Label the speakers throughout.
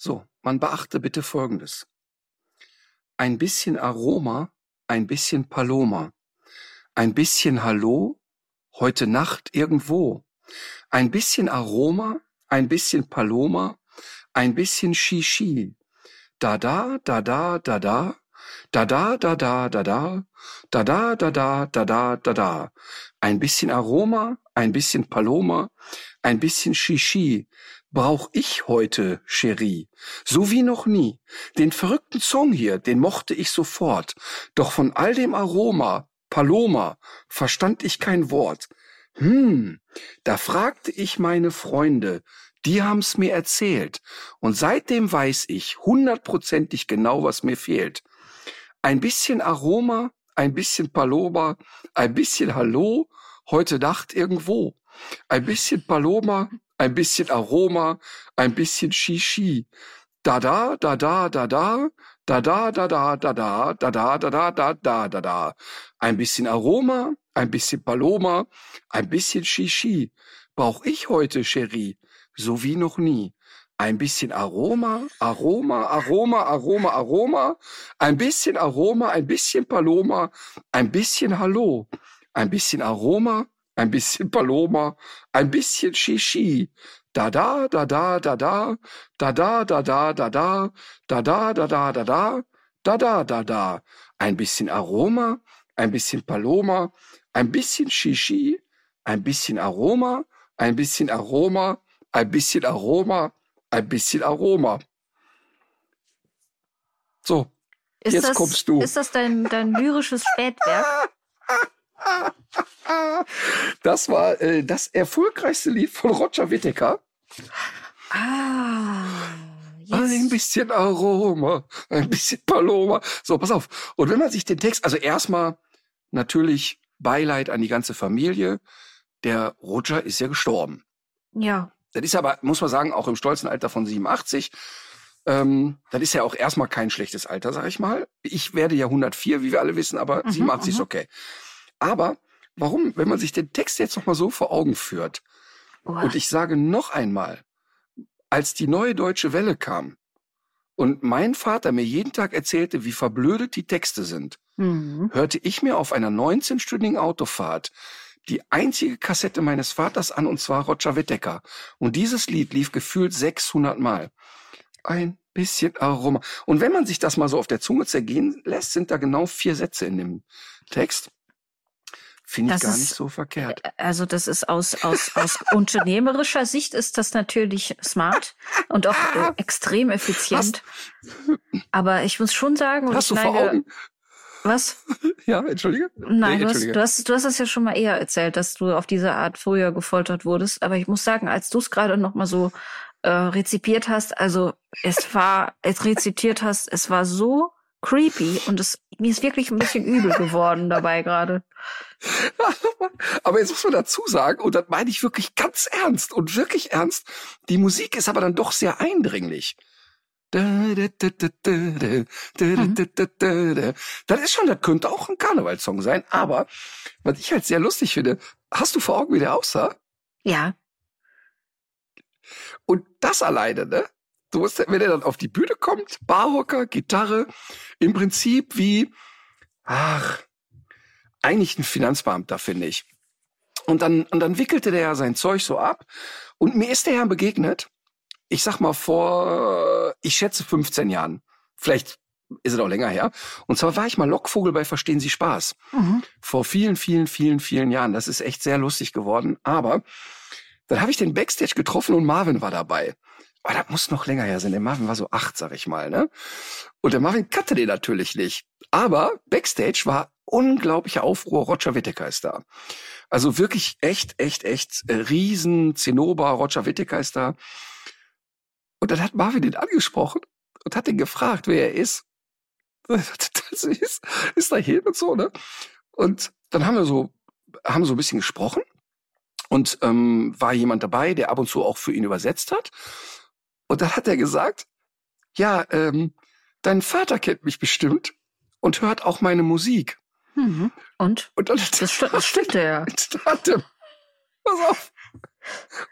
Speaker 1: So, man beachte bitte Folgendes. Ein bisschen Aroma, ein bisschen Paloma. Ein bisschen Hallo, heute Nacht irgendwo. Ein bisschen Aroma, ein bisschen Paloma, ein bisschen Shishi. Da da, da da, da da, da da, da da, da da, da da, da da, da da, da da. Ein bisschen Aroma, ein bisschen Paloma, ein bisschen Shishi. Brauch ich heute, Cherie. So wie noch nie. Den verrückten Song hier, den mochte ich sofort. Doch von all dem Aroma, Paloma, verstand ich kein Wort. Hm, da fragte ich meine Freunde, die haben's mir erzählt. Und seitdem weiß ich hundertprozentig genau, was mir fehlt. Ein bisschen Aroma, ein bisschen Paloma, ein bisschen Hallo, heute Nacht irgendwo. Ein bisschen Paloma, ein bisschen Aroma, ein bisschen Shishi. Da da, da da, da da, da da, da da, da da, da da, da da, da da, da da. Ein bisschen Aroma, ein bisschen Paloma, ein bisschen Shishi. Brauch ich heute, Cherie, so wie noch nie. Ein bisschen Aroma, Aroma, Aroma, Aroma, Aroma, ein bisschen Aroma, ein bisschen Paloma, ein bisschen Hallo, ein bisschen Aroma, ein bisschen Paloma, ein bisschen Shishi. Da da, da da, da da, da da, da da, da da, da da, da da, da da, da da, da da. Ein bisschen Aroma, ein bisschen Paloma, ein bisschen Shishi, ein bisschen Aroma, ein bisschen Aroma, ein bisschen Aroma, ein bisschen Aroma. So,
Speaker 2: Ist
Speaker 1: jetzt
Speaker 2: das,
Speaker 1: kommst du.
Speaker 2: Ist das dein, dein lyrisches Spätwerk?
Speaker 1: Das war äh, das erfolgreichste Lied von Roger Whittaker.
Speaker 2: Ah,
Speaker 1: Ein
Speaker 2: jetzt.
Speaker 1: bisschen Aroma, ein bisschen Paloma. So, pass auf. Und wenn man sich den Text, also erstmal natürlich Beileid an die ganze Familie. Der Roger ist ja gestorben.
Speaker 2: Ja,
Speaker 1: Das ist aber, muss man sagen, auch im stolzen Alter von 87. Ähm, das ist ja auch erstmal kein schlechtes Alter, sag ich mal. Ich werde ja 104, wie wir alle wissen, aber
Speaker 2: Mhm,
Speaker 1: 87 ist
Speaker 2: mhm.
Speaker 1: okay. Aber warum, wenn man sich den Text jetzt noch mal so vor Augen führt,
Speaker 2: Uah.
Speaker 1: und ich sage noch einmal, als die neue deutsche Welle kam und mein Vater mir jeden Tag erzählte, wie verblödet die Texte sind,
Speaker 2: Mhm.
Speaker 1: hörte ich mir auf einer 19-stündigen Autofahrt die einzige Kassette meines Vaters an, und zwar Roger Whittaker. Und dieses Lied lief gefühlt 600 Mal. Ein bisschen Aroma. Und wenn man sich das mal so auf der Zunge zergehen lässt, sind da genau vier Sätze in dem Text. Finde ich
Speaker 2: Das
Speaker 1: gar
Speaker 2: ist-
Speaker 1: nicht so verkehrt.
Speaker 2: Also das ist aus, aus, aus unternehmerischer Sicht ist das natürlich smart und auch äh, extrem effizient. Aber ich muss schon sagen,
Speaker 1: Hast du
Speaker 2: ich
Speaker 1: vor
Speaker 2: neige,
Speaker 1: Augen?
Speaker 2: was?
Speaker 1: Ja, entschuldige.
Speaker 2: Nein,
Speaker 1: Nee,
Speaker 2: du, hast,
Speaker 1: entschuldige.
Speaker 2: du, hast, du hast das ja schon mal eher erzählt, dass du auf diese Art früher gefoltert wurdest. Aber ich muss sagen, als du es gerade noch mal so äh, rezipiert hast, also es war, es rezitiert hast, es war so creepy und es, mir ist wirklich ein bisschen übel geworden dabei gerade.
Speaker 1: aber jetzt muss man dazu sagen, und das meine ich wirklich ganz ernst und wirklich ernst, die Musik ist aber dann doch sehr eindringlich. Mhm. Das ist schon, das könnte auch ein Karnevalssong sein, aber was ich halt sehr lustig finde, hast du vor Augen, wie der aussah?
Speaker 2: Ja.
Speaker 1: Und das alleine, ne? Du musst, wenn er dann auf die Bühne kommt, Barhocker, Gitarre, im Prinzip wie, ach, eigentlich ein Finanzbeamter, finde ich. Und dann, und dann wickelte der ja sein Zeug so ab. Und mir ist der ja begegnet, ich sag mal vor, ich schätze 15 Jahren. Vielleicht ist es auch länger her. Und zwar war ich mal Lockvogel bei Verstehen Sie Spaß.
Speaker 2: mhm.
Speaker 1: Vor vielen, vielen, vielen, vielen Jahren. Das ist echt sehr lustig geworden. Aber dann habe ich den Backstage getroffen und Marvin war dabei. Aber das muss noch länger her sein. Der Marvin war so acht, sag ich mal, ne? Und der Marvin kannte den natürlich nicht. Aber Backstage war unglaublicher Aufruhr. Roger Whittaker ist da. Also wirklich echt, echt, echt äh, riesen Zinnober. Roger Whittaker ist da. Und dann hat Marvin den angesprochen und hat ihn gefragt, wer er ist. Das ist, ist da hin und so, ne? Und dann haben wir so, haben so ein bisschen gesprochen und ähm, war jemand dabei, der ab und zu auch für ihn übersetzt hat. Und dann hat er gesagt, ja, ähm, dein Vater kennt mich bestimmt und hört auch meine Musik.
Speaker 2: Mhm. Und?
Speaker 1: Und dann,
Speaker 2: Das, sti das stimmte ja.
Speaker 1: hat der, pass auf.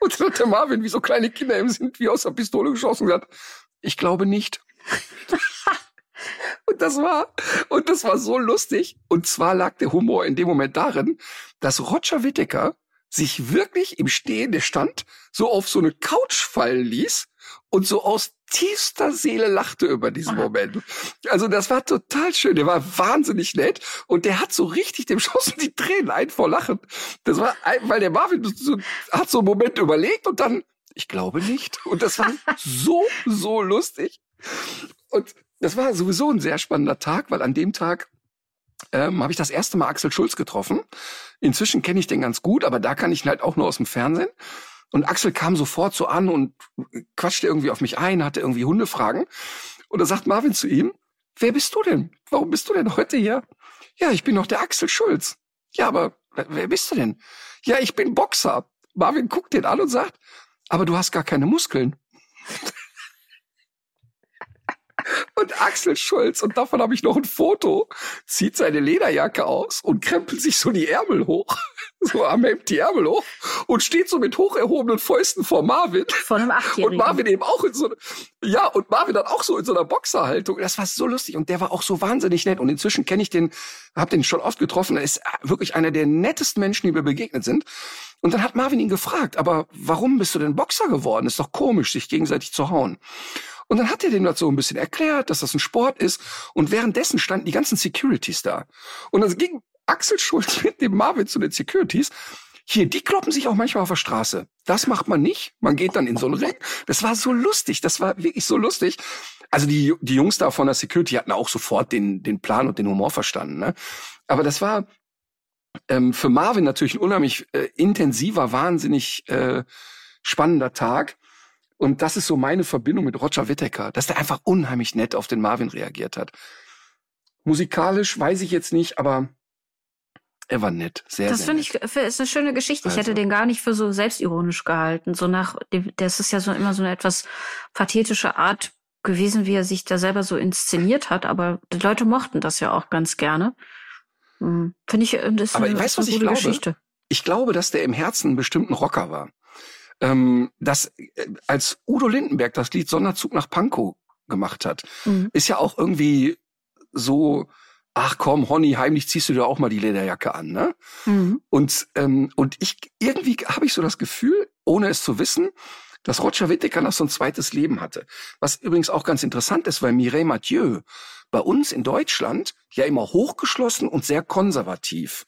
Speaker 1: Und dann hat der Marvin, wie so kleine Kinder im sind, wie aus der Pistole geschossen und gesagt, ich glaube nicht. und das war, und das war so lustig. Und zwar lag der Humor in dem Moment darin, dass Roger Whittaker sich wirklich im stehenden Stand so auf so eine Couch fallen ließ und so aus tiefster Seele lachte über diesen Moment. Also das war total schön. Der war wahnsinnig nett und der hat so richtig dem schossen die Tränen ein vor Lachen. Das war, weil der Marvin so, hat so einen Moment überlegt und dann, ich glaube nicht. Und das war so, so lustig. Und das war sowieso ein sehr spannender Tag, weil an dem Tag ähm, habe ich das erste Mal Axel Schulz getroffen. Inzwischen kenne ich den ganz gut, aber da kann ich ihn halt auch nur aus dem Fernsehen. Und Axel kam sofort so an und quatschte irgendwie auf mich ein, hatte irgendwie Hundefragen. Und da sagt Marvin zu ihm, wer bist du denn? Warum bist du denn heute hier? Ja, ich bin doch der Axel Schulz. Ja, aber wer bist du denn? Ja, ich bin Boxer. Marvin guckt den an und sagt, aber du hast gar keine Muskeln. Und Axel Schulz, und davon habe ich noch ein Foto, zieht seine Lederjacke aus und krempelt sich so die Ärmel hoch, so am Hemd die Ärmel hoch und steht so mit hoch erhobenen Fäusten vor Marvin.
Speaker 2: Von einem
Speaker 1: Und
Speaker 2: Achtjährigen.
Speaker 1: Marvin eben auch in so einer, ja, und Marvin dann auch so in so einer Boxerhaltung. Das war so lustig und der war auch so wahnsinnig nett. Und inzwischen kenne ich den, habe den schon oft getroffen. Er ist wirklich einer der nettesten Menschen, die mir begegnet sind. Und dann hat Marvin ihn gefragt, aber warum bist du denn Boxer geworden? Ist doch komisch, sich gegenseitig zu hauen. Und dann hat er dem das so ein bisschen erklärt, dass das ein Sport ist. Und währenddessen standen die ganzen Securities da. Und dann ging Axel Schulz mit dem Marvin zu den Securities. Hier, die kloppen sich auch manchmal auf der Straße. Das macht man nicht. Man geht dann in so einen Ring. Das war so lustig. Das war wirklich so lustig. Also die, die Jungs da von der Security hatten auch sofort den, den Plan und den Humor verstanden. Ne? Aber das war ähm, für Marvin natürlich ein unheimlich äh, intensiver, wahnsinnig äh, spannender Tag. Und das ist so meine Verbindung mit Roger Whittaker, dass der einfach unheimlich nett auf den Marvin reagiert hat. Musikalisch weiß ich jetzt nicht, aber er war nett, sehr,
Speaker 2: Das finde ich ist eine schöne Geschichte. Ich hätte
Speaker 1: Also.
Speaker 2: den gar nicht für so selbstironisch gehalten. So nach, das ist ja so immer so eine etwas pathetische Art gewesen, wie er sich da selber so inszeniert hat. Aber die Leute mochten das ja auch ganz gerne. Hm, Finde ich, äh, das ist
Speaker 1: Aber
Speaker 2: eine,
Speaker 1: weißt was ich glaube?
Speaker 2: Geschichte.
Speaker 1: Ich glaube, dass der im Herzen bestimmt ein Rocker war. Ähm, dass äh, als Udo Lindenberg das Lied Sonderzug nach Pankow gemacht hat,
Speaker 2: Mhm.
Speaker 1: ist ja auch irgendwie so, ach komm, Honey, heimlich ziehst du dir auch mal die Lederjacke an, ne?
Speaker 2: Mhm.
Speaker 1: Und, ähm, und ich irgendwie habe ich so das Gefühl, ohne es zu wissen, dass Roger Whittaker noch so ein zweites Leben hatte. Was übrigens auch ganz interessant ist, weil Mireille Mathieu bei uns in Deutschland ja immer hochgeschlossen und sehr konservativ.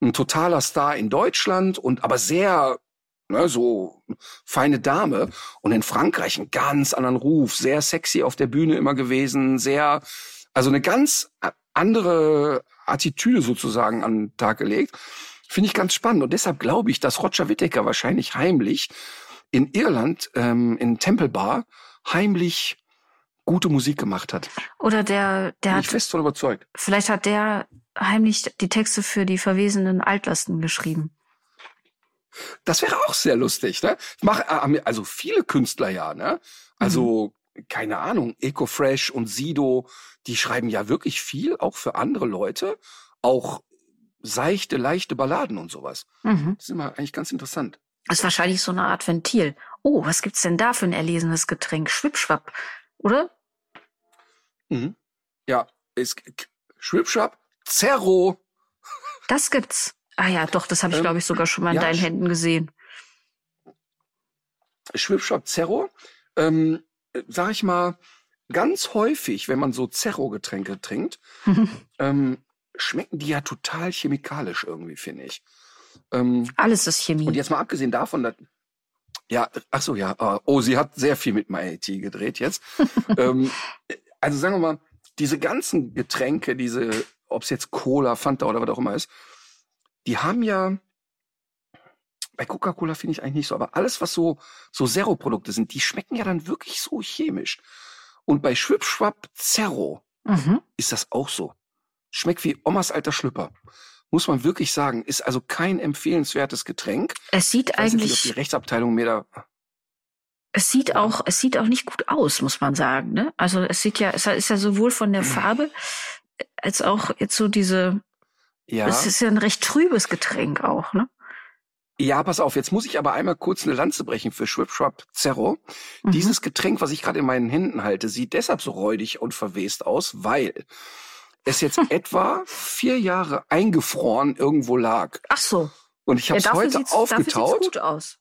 Speaker 1: Ein totaler Star in Deutschland und aber sehr ne, so feine Dame und in Frankreich einen ganz anderen Ruf, sehr sexy auf der Bühne immer gewesen, sehr also eine ganz andere Attitüde sozusagen an den Tag gelegt. Finde ich ganz spannend und deshalb glaube ich, dass Roger Whittaker wahrscheinlich heimlich in Irland ähm, in Temple Bar heimlich gute Musik gemacht hat.
Speaker 2: Oder der, der
Speaker 1: Bin ich
Speaker 2: hat,
Speaker 1: fest von überzeugt.
Speaker 2: vielleicht hat der heimlich die Texte für die verwesenen Altlasten geschrieben.
Speaker 1: Das wäre auch sehr lustig, ne? Mach, äh, also viele Künstler ja, ne? Also, keine Ahnung, Ecofresh und Sido, die schreiben ja wirklich viel, auch für andere Leute. Auch seichte, leichte Balladen und sowas.
Speaker 2: Mhm.
Speaker 1: Das ist immer eigentlich ganz interessant.
Speaker 2: Das ist wahrscheinlich so eine Art Ventil. Oh, was gibt's denn da für ein erlesenes Getränk? Schwippschwapp, oder?
Speaker 1: Mhm. Ja, ist Schwipschwap, Zerro.
Speaker 2: Das gibt's. Ah ja, doch, das habe ich,
Speaker 1: Ähm,
Speaker 2: glaube ich, sogar schon mal in
Speaker 1: ja,
Speaker 2: deinen Händen gesehen.
Speaker 1: Schwipschwap Zerro, ähm, sag ich mal, ganz häufig, wenn man so Zerro-Getränke trinkt, ähm, schmecken die ja total chemikalisch irgendwie, finde ich. Ähm,
Speaker 2: Alles ist Chemie.
Speaker 1: und jetzt mal abgesehen davon, dass, ja, ach so, ja, äh, oh, sie hat sehr viel mit MyIT gedreht jetzt. ähm, also sagen wir mal, diese ganzen Getränke, diese ob es jetzt Cola, Fanta oder was auch immer ist, die haben ja, bei Coca-Cola finde ich eigentlich nicht so, aber alles, was so, so Zero-Produkte sind, die schmecken ja dann wirklich so chemisch. Und bei Schwipschwapp Zero
Speaker 2: Mhm.
Speaker 1: ist das auch so. Schmeckt wie Omas alter Schlüpper. Muss man wirklich sagen. Ist also kein empfehlenswertes Getränk.
Speaker 2: Es sieht
Speaker 1: Ich weiß nicht, die
Speaker 2: eigentlich,
Speaker 1: Rechtsabteilung mir da.
Speaker 2: es sieht auch, es sieht auch nicht gut aus, muss man sagen. Ne? Also es sieht ja, es ist ja sowohl von der Farbe als auch jetzt so diese,
Speaker 1: Ja.
Speaker 2: es ist ja ein recht trübes Getränk auch, ne?
Speaker 1: Ja, pass auf, jetzt muss ich aber einmal kurz eine Lanze brechen für Schwipschwap Zero.
Speaker 2: Mhm.
Speaker 1: Dieses Getränk, was ich gerade in meinen Händen halte, sieht deshalb so räudig und verwest aus, weil es jetzt etwa vier Jahre eingefroren irgendwo lag.
Speaker 2: Ach so.
Speaker 1: Und ich habe es
Speaker 2: dafür
Speaker 1: heute aufgetaut.
Speaker 2: gut aus.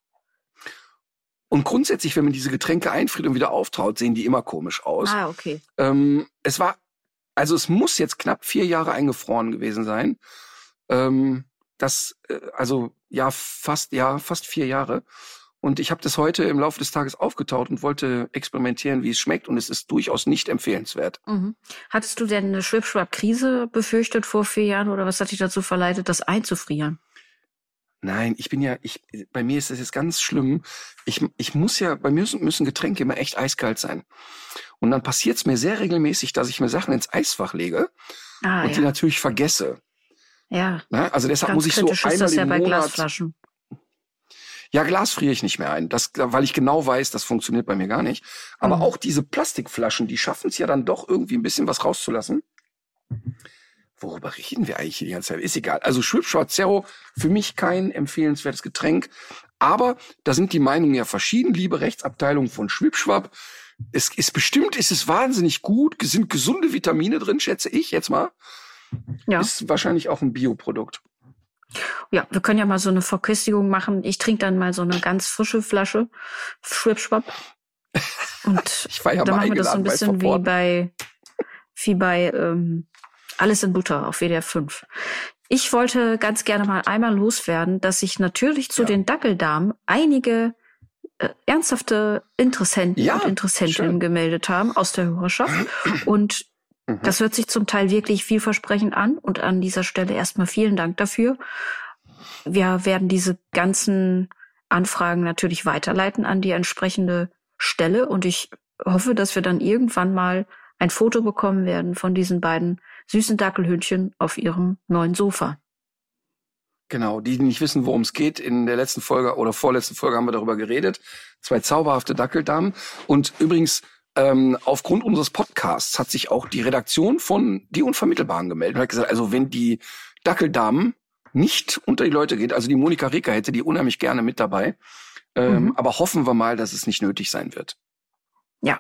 Speaker 1: Und grundsätzlich, wenn man diese Getränke einfriert und wieder auftaut, sehen die immer komisch aus.
Speaker 2: Ah, okay.
Speaker 1: Ähm, es war, also es muss jetzt knapp vier Jahre eingefroren gewesen sein. Ähm, das, äh, also ja, fast, ja, fast vier Jahre. Und ich habe das heute im Laufe des Tages aufgetaut und wollte experimentieren, wie es schmeckt. Und es ist durchaus nicht empfehlenswert.
Speaker 2: Mhm. Hattest du denn eine Schwipschwap-Krise befürchtet vor vier Jahren oder was hat dich dazu verleitet, das einzufrieren?
Speaker 1: Nein, ich bin ja, ich, bei mir ist das jetzt ganz schlimm. Ich, ich muss ja, bei mir müssen, müssen Getränke immer echt eiskalt sein. Und dann passiert es mir sehr regelmäßig, dass ich mir Sachen ins Eisfach lege
Speaker 2: Ah,
Speaker 1: und die
Speaker 2: ja.
Speaker 1: natürlich vergesse.
Speaker 2: ja.
Speaker 1: Ne? Also deshalb
Speaker 2: Ganz
Speaker 1: muss ich so
Speaker 2: kritisch ist
Speaker 1: einmal
Speaker 2: das ja
Speaker 1: im
Speaker 2: bei
Speaker 1: Monat
Speaker 2: Glasflaschen.
Speaker 1: Ja, Glas friere ich nicht mehr ein, das, weil ich genau weiß, das funktioniert bei mir gar nicht. Aber
Speaker 2: Mhm.
Speaker 1: auch diese Plastikflaschen, die schaffen es ja dann doch irgendwie ein bisschen was rauszulassen. Worüber reden wir eigentlich hier die ganze Zeit? Ist egal. Also Schwipschwart Zero, für mich kein empfehlenswertes Getränk. Aber da sind die Meinungen ja verschieden, liebe Rechtsabteilung von Schwipschwab. Es ist bestimmt, ist es wahnsinnig gut, sind gesunde Vitamine drin, schätze ich jetzt mal.
Speaker 2: Ja.
Speaker 1: Ist wahrscheinlich auch ein Bioprodukt.
Speaker 2: Ja, wir können ja mal so eine Verköstigung machen. Ich trinke dann mal so eine ganz frische Flasche Schwipschwapp. Und
Speaker 1: Ich war ja
Speaker 2: dann
Speaker 1: mal
Speaker 2: machen wir das so ein bisschen wie bei, wie bei ähm, Alles in Butter auf WDR 5. Ich wollte ganz gerne mal einmal loswerden, dass sich natürlich zu
Speaker 1: Ja.
Speaker 2: den Dackeldamen einige äh, ernsthafte Interessenten
Speaker 1: Ja,
Speaker 2: und Interessentinnen
Speaker 1: schön.
Speaker 2: gemeldet haben aus der Hörerschaft. Und
Speaker 1: Mhm.
Speaker 2: das hört sich zum Teil wirklich vielversprechend an. Und an dieser Stelle erstmal vielen Dank dafür. Wir werden diese ganzen Anfragen natürlich weiterleiten an die entsprechende Stelle. Und ich hoffe, dass wir dann irgendwann mal ein Foto bekommen werden von diesen beiden süßen Dackelhündchen auf ihrem neuen Sofa.
Speaker 1: Genau, die, die nicht wissen, worum es geht, in der letzten Folge oder vorletzten Folge haben wir darüber geredet. Zwei zauberhafte Dackeldamen. Und übrigens, ähm, aufgrund unseres Podcasts hat sich auch die Redaktion von Die Unvermittelbaren gemeldet und hat gesagt, also wenn die Dackeldamen nicht unter die Leute geht, also die Monika Reker hätte die unheimlich gerne mit dabei. Ähm,
Speaker 2: Mhm.
Speaker 1: Aber hoffen wir mal, dass es nicht nötig sein wird.
Speaker 2: Ja.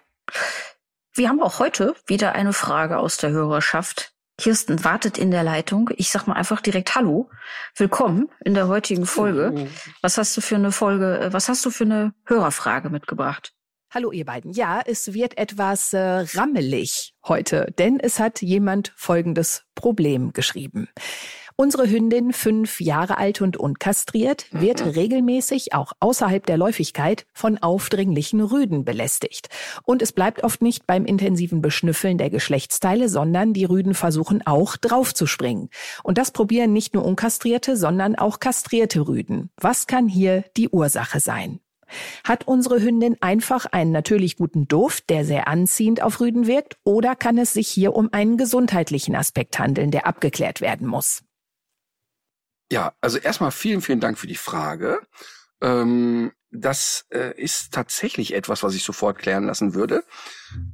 Speaker 2: Wir haben auch heute wieder eine Frage aus der Hörerschaft. Kirsten wartet in der Leitung. Ich sag mal einfach direkt Hallo. Willkommen in der heutigen Folge. Was hast du für eine Folge, äh, was hast du für eine Hörerfrage mitgebracht?
Speaker 3: Hallo ihr beiden. Ja, es wird etwas äh, rammelig heute, denn es hat jemand folgendes Problem geschrieben. Unsere Hündin, fünf Jahre alt und unkastriert, wird regelmäßig auch außerhalb der Läufigkeit von aufdringlichen Rüden belästigt. Und es bleibt oft nicht beim intensiven Beschnüffeln der Geschlechtsteile, sondern die Rüden versuchen auch draufzuspringen. Und das probieren nicht nur unkastrierte, sondern auch kastrierte Rüden. Was kann hier die Ursache sein? Hat unsere Hündin einfach einen natürlich guten Duft, der sehr anziehend auf Rüden wirkt, oder kann es sich hier um einen gesundheitlichen Aspekt handeln, der abgeklärt werden muss?
Speaker 1: Ja, also erstmal vielen, vielen Dank für die Frage. Ähm, das äh, ist tatsächlich etwas, was ich sofort klären lassen würde.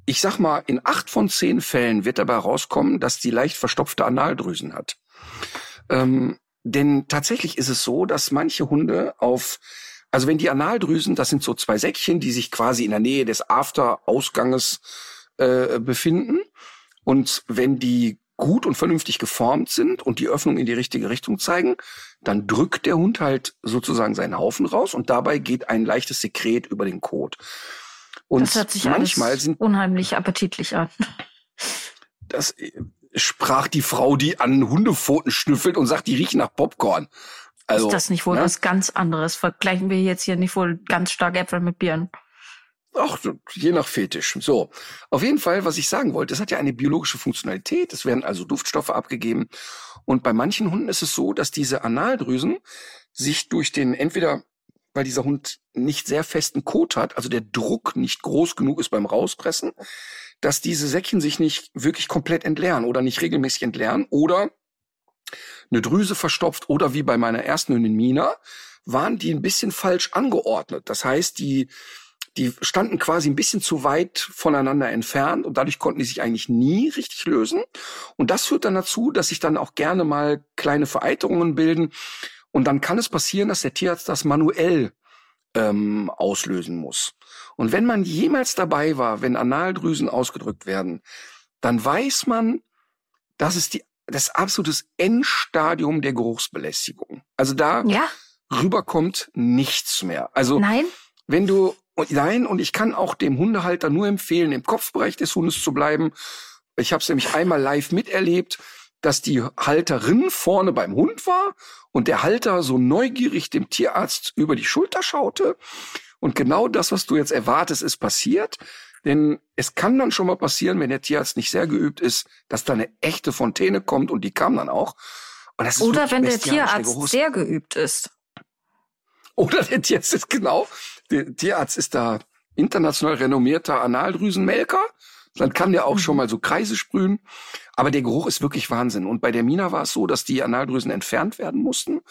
Speaker 1: Ich sag mal, in acht von zehn Fällen wird dabei rauskommen, dass die leicht verstopfte Analdrüsen hat. Ähm, denn tatsächlich ist es so, dass manche Hunde auf, also wenn die Analdrüsen, das sind so zwei Säckchen, die sich quasi in der Nähe des After-Ausganges äh, befinden. Und wenn die gut und vernünftig geformt sind und die Öffnung in die richtige Richtung zeigen, dann drückt der Hund halt sozusagen seinen Haufen raus und dabei geht ein leichtes Sekret über den Kot. Und
Speaker 2: das hört sich
Speaker 1: manchmal sind
Speaker 2: unheimlich appetitlich an.
Speaker 1: das äh, sprach die Frau, die an Hundepfoten schnüffelt und sagt, die riechen nach Popcorn. Also,
Speaker 2: ist das nicht wohl
Speaker 1: ne?
Speaker 2: was ganz anderes? Vergleichen wir jetzt hier nicht wohl ganz stark Äpfel mit Birnen?
Speaker 1: Ach, je nach Fetisch. So. Auf jeden Fall, was ich sagen wollte, es hat ja eine biologische Funktionalität. Es werden also Duftstoffe abgegeben. Und bei manchen Hunden ist es so, dass diese Analdrüsen sich durch den, entweder weil dieser Hund nicht sehr festen Kot hat, also der Druck nicht groß genug ist beim Rauspressen, dass diese Säckchen sich nicht wirklich komplett entleeren oder nicht regelmäßig entleeren oder eine Drüse verstopft oder wie bei meiner ersten Hündin Mina, waren die ein bisschen falsch angeordnet. Das heißt, die die standen quasi ein bisschen zu weit voneinander entfernt und dadurch konnten die sich eigentlich nie richtig lösen. Und das führt dann dazu, dass sich dann auch gerne mal kleine Vereiterungen bilden. Und dann kann es passieren, dass der Tierarzt das manuell ähm, auslösen muss. Und wenn man jemals dabei war, wenn Analdrüsen ausgedrückt werden, dann weiß man, dass es die, das absolutes Endstadium der Geruchsbelästigung. Also da ja. rüberkommt nichts mehr. Also
Speaker 2: Nein.
Speaker 1: wenn du und nein, und ich kann auch dem Hundehalter nur empfehlen, im Kopfbereich des Hundes zu bleiben. Ich habe es nämlich einmal live miterlebt, dass die Halterin vorne beim Hund war und der Halter so neugierig dem Tierarzt über die Schulter schaute. Und genau das, was du jetzt erwartest, ist passiert. Denn es kann dann schon mal passieren, wenn der Tierarzt nicht sehr geübt ist, dass da eine echte Fontäne kommt und die kam dann auch.
Speaker 2: Oder wenn der Tierarzt sehr geübt ist.
Speaker 1: Oder der Tierarzt ist genau der Tierarzt ist da international renommierter Analdrüsenmelker. Dann kann der auch schon mhm. mal so Kreise sprühen. Aber der Geruch ist wirklich Wahnsinn. Und bei der Mina war es so, dass die Analdrüsen entfernt werden mussten,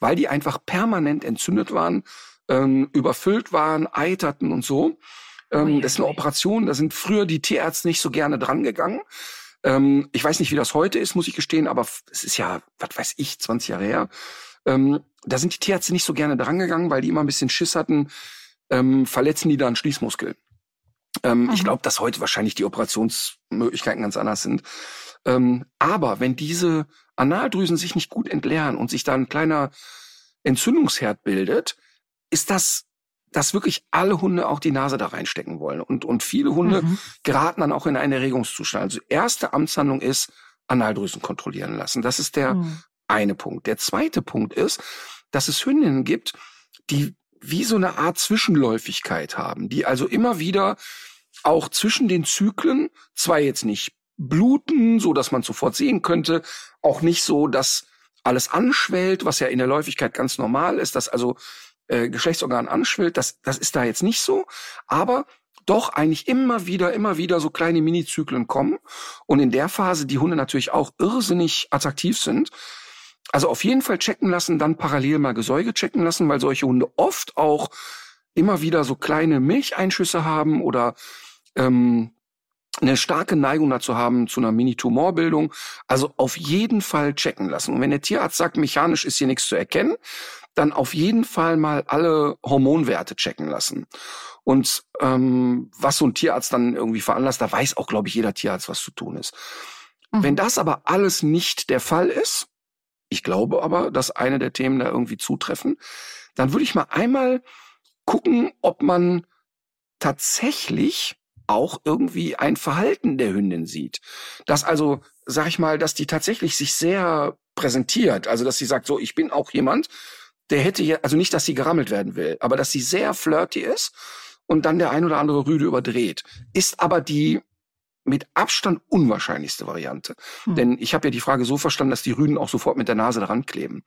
Speaker 1: weil die einfach permanent entzündet waren, ähm, überfüllt waren, eiterten und so. Ähm, das ist eine Operation, da sind früher die Tierärzte nicht so gerne dran gegangen. Ähm, ich weiß nicht, wie das heute ist, muss ich gestehen, aber es ist ja, was weiß ich, 20 Jahre her. Ähm, da sind die Tierärzte nicht so gerne dran gegangen, weil die immer ein bisschen Schiss hatten, ähm, verletzen die dann Schließmuskel. Ähm, Ich glaube, dass heute wahrscheinlich die Operationsmöglichkeiten ganz anders sind. Ähm, aber wenn diese Analdrüsen sich nicht gut entleeren und sich da ein kleiner Entzündungsherd bildet, ist das, dass wirklich alle Hunde auch die Nase da reinstecken wollen. Und, und viele Hunde mhm. geraten dann auch in einen Erregungszustand. Also erste Amtshandlung ist, Analdrüsen kontrollieren lassen. Das ist der mhm. eine Punkt. Der zweite Punkt ist, dass es Hündinnen gibt, die wie so eine Art Zwischenläufigkeit haben, die also immer wieder auch zwischen den Zyklen zwar jetzt nicht bluten, so dass man sofort sehen könnte, auch nicht so, dass alles anschwellt, was ja in der Läufigkeit ganz normal ist, dass also äh, Geschlechtsorgan anschwillt, das, das ist da jetzt nicht so, aber doch eigentlich immer wieder, immer wieder so kleine Minizyklen kommen. Und in der Phase die Hunde natürlich auch irrsinnig attraktiv sind, also auf jeden Fall checken lassen, dann parallel mal Gesäuge checken lassen, weil solche Hunde oft auch immer wieder so kleine Milcheinschüsse haben oder ähm, eine starke Neigung dazu haben zu einer Mini-Tumorbildung. Also auf jeden Fall checken lassen. Und wenn der Tierarzt sagt, mechanisch ist hier nichts zu erkennen, dann auf jeden Fall mal alle Hormonwerte checken lassen. Und ähm, was so ein Tierarzt dann irgendwie veranlasst, da weiß auch, glaube ich, jeder Tierarzt, was zu tun ist. Mhm. Wenn das aber alles nicht der Fall ist, ich glaube aber, dass eine der Themen da irgendwie zutreffen. Dann würde ich mal einmal gucken, ob man tatsächlich auch irgendwie ein Verhalten der Hündin sieht. Dass also, sag ich mal, dass die tatsächlich sich sehr präsentiert. Also, dass sie sagt, so, ich bin auch jemand, der hätte ja, also nicht, dass sie gerammelt werden will, aber dass sie sehr flirty ist und dann der ein oder andere Rüde überdreht. Ist aber die mit Abstand unwahrscheinlichste Variante. Hm. Denn ich habe ja die Frage so verstanden, dass die Rüden auch sofort mit der Nase daran kleben.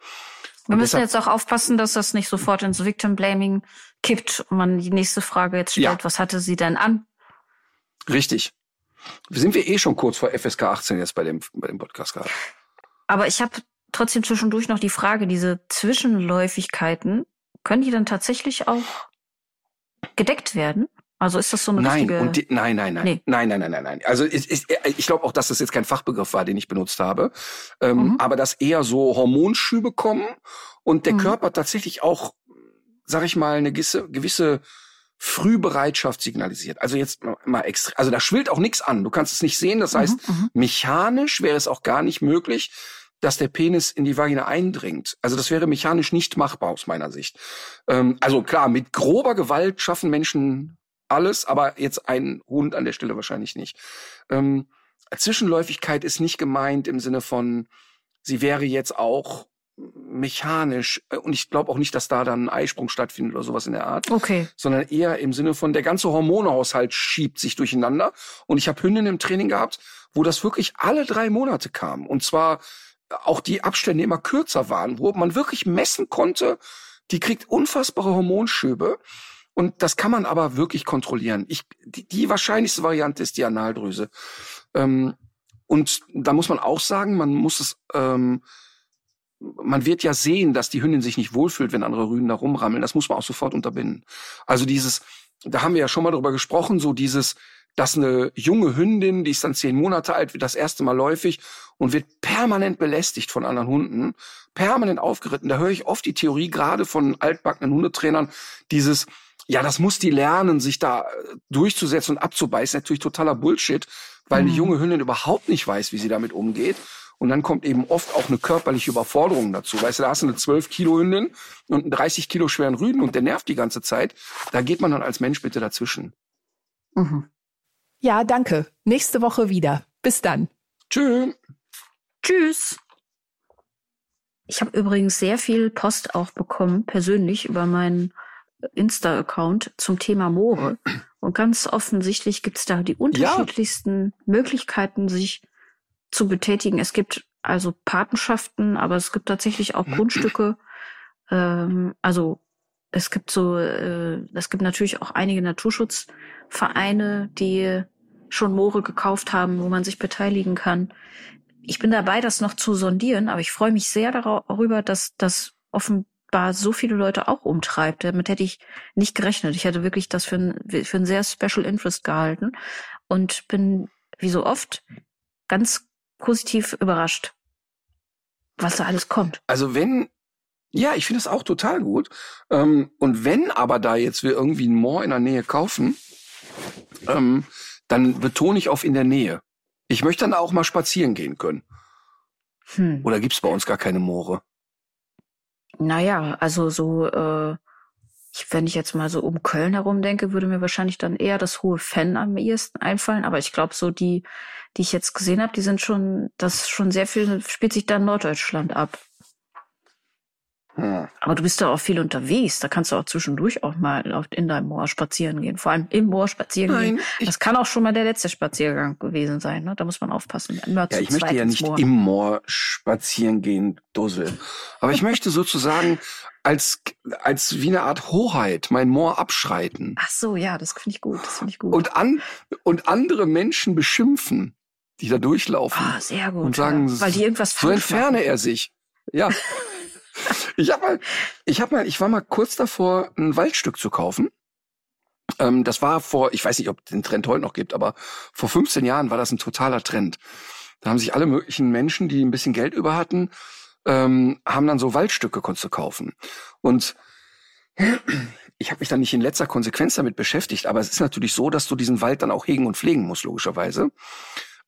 Speaker 2: Wir müssen jetzt auch aufpassen, dass das nicht sofort ins Victim Blaming kippt und man die nächste Frage jetzt stellt, ja. was hatte sie denn an?
Speaker 1: Richtig. Sind wir eh schon kurz vor FSK 18 jetzt bei dem, bei dem Podcast gerade.
Speaker 2: Aber ich habe trotzdem zwischendurch noch die Frage, diese Zwischenläufigkeiten, können die dann tatsächlich auch gedeckt werden? Also ist das so eine
Speaker 1: nein,
Speaker 2: richtige...
Speaker 1: Und die, nein, nein, nein, nee. nein, nein, nein, nein, nein. Also ich, ich, ich glaube auch, dass das jetzt kein Fachbegriff war, den ich benutzt habe, ähm, mhm. aber dass eher so Hormonschübe kommen und der mhm. Körper tatsächlich auch, sag ich mal, eine gewisse, gewisse Frühbereitschaft signalisiert. Also jetzt mal extra, also da schwillt auch nichts an. Du kannst es nicht sehen. Das mhm, heißt, mhm. mechanisch wäre es auch gar nicht möglich, dass der Penis in die Vagina eindringt. Also das wäre mechanisch nicht machbar aus meiner Sicht. Ähm, also klar, mit grober Gewalt schaffen Menschen alles, aber jetzt ein Hund an der Stelle wahrscheinlich nicht. Ähm, Zwischenläufigkeit ist nicht gemeint im Sinne von, sie wäre jetzt auch mechanisch äh, und ich glaube auch nicht, dass da dann ein Eisprung stattfindet oder sowas in der Art.
Speaker 2: Okay.
Speaker 1: Sondern eher im Sinne von der ganze Hormonehaushalt schiebt sich durcheinander. Und ich habe Hündinnen im Training gehabt, wo das wirklich alle drei Monate kam. Und zwar auch die Abstände immer kürzer waren, wo man wirklich messen konnte, die kriegt unfassbare Hormonschübe. Und das kann man aber wirklich kontrollieren. Ich, die, die wahrscheinlichste Variante ist die Analdrüse. Ähm, und da muss man auch sagen, man muss es, ähm, man wird ja sehen, dass die Hündin sich nicht wohlfühlt, wenn andere Rüden da rumrammeln. Das muss man auch sofort unterbinden. Also dieses, da haben wir ja schon mal drüber gesprochen, so dieses, dass eine junge Hündin, die ist dann zehn Monate alt, wird das erste Mal läufig und wird permanent belästigt von anderen Hunden, permanent aufgeritten. Da höre ich oft die Theorie gerade von altbackenen Hundetrainern, dieses, ja, das muss die lernen, sich da äh, durchzusetzen und abzubeißen. Natürlich totaler Bullshit, weil mhm. eine junge Hündin überhaupt nicht weiß, wie sie damit umgeht. Und dann kommt eben oft auch eine körperliche Überforderung dazu. Weißt du, da hast du eine 12 Kilo Hündin und einen 30 Kilo schweren Rüden und der nervt die ganze Zeit. Da geht man dann als Mensch bitte dazwischen.
Speaker 3: Mhm. Ja, danke. Nächste Woche wieder. Bis dann.
Speaker 1: Tschüss.
Speaker 2: Tschüss. Ich habe übrigens sehr viel Post auch bekommen, persönlich über meinen Insta-Account zum Thema Moore. Und ganz offensichtlich gibt es da die unterschiedlichsten ja. Möglichkeiten, sich zu betätigen. Es gibt also Patenschaften, aber es gibt tatsächlich auch Grundstücke. Ähm, also es gibt so, äh, es gibt natürlich auch einige Naturschutzvereine, die schon Moore gekauft haben, wo man sich beteiligen kann. Ich bin dabei, das noch zu sondieren, aber ich freue mich sehr darüber, dass das offenbar so viele Leute auch umtreibt. Damit hätte ich nicht gerechnet. Ich hätte wirklich das für ein, für ein sehr Special Interest gehalten und bin, wie so oft, ganz positiv überrascht, was da alles kommt.
Speaker 1: Also wenn ja, ich finde es auch total gut. Ähm, und wenn aber da jetzt wir irgendwie ein Moor in der Nähe kaufen, ähm, dann betone ich auf in der Nähe. Ich möchte dann auch mal spazieren gehen können. Hm. Oder gibt's bei uns gar keine Moore?
Speaker 2: Naja, also so, äh, ich, wenn ich jetzt mal so um Köln herum denke, würde mir wahrscheinlich dann eher das hohe Fan am ehesten einfallen. Aber ich glaube, so die, die ich jetzt gesehen habe, die sind schon, das schon sehr viel, spielt sich da in Norddeutschland ab. Hm. Aber du bist da auch viel unterwegs. Da kannst du auch zwischendurch auch mal in deinem Moor spazieren gehen. Vor allem im Moor spazieren Nein, gehen. Das kann auch schon mal der letzte Spaziergang gewesen sein. Ne? Da muss man aufpassen.
Speaker 1: ja, ich möchte ja nicht Moor. im Moor spazieren gehen, Dussel. Aber ich möchte sozusagen als, als wie eine Art Hoheit mein Moor abschreiten.
Speaker 2: Ach so, ja, das finde ich gut. Das finde ich gut.
Speaker 1: Und, an, und andere Menschen beschimpfen, die da durchlaufen.
Speaker 2: Ah, sehr gut.
Speaker 1: Und sagen,
Speaker 2: ja. weil die irgendwas
Speaker 1: so entferne machen. er sich. Ja. Ich habe mal, ich habe mal, ich war mal kurz davor, ein Waldstück zu kaufen. Ähm, das war vor, ich weiß nicht, ob den Trend heute noch gibt, aber vor 15 Jahren war das ein totaler Trend. Da haben sich alle möglichen Menschen, die ein bisschen Geld über hatten, ähm, haben dann so Waldstücke zu kaufen. Und ich habe mich dann nicht in letzter Konsequenz damit beschäftigt, aber es ist natürlich so, dass du diesen Wald dann auch hegen und pflegen musst, logischerweise.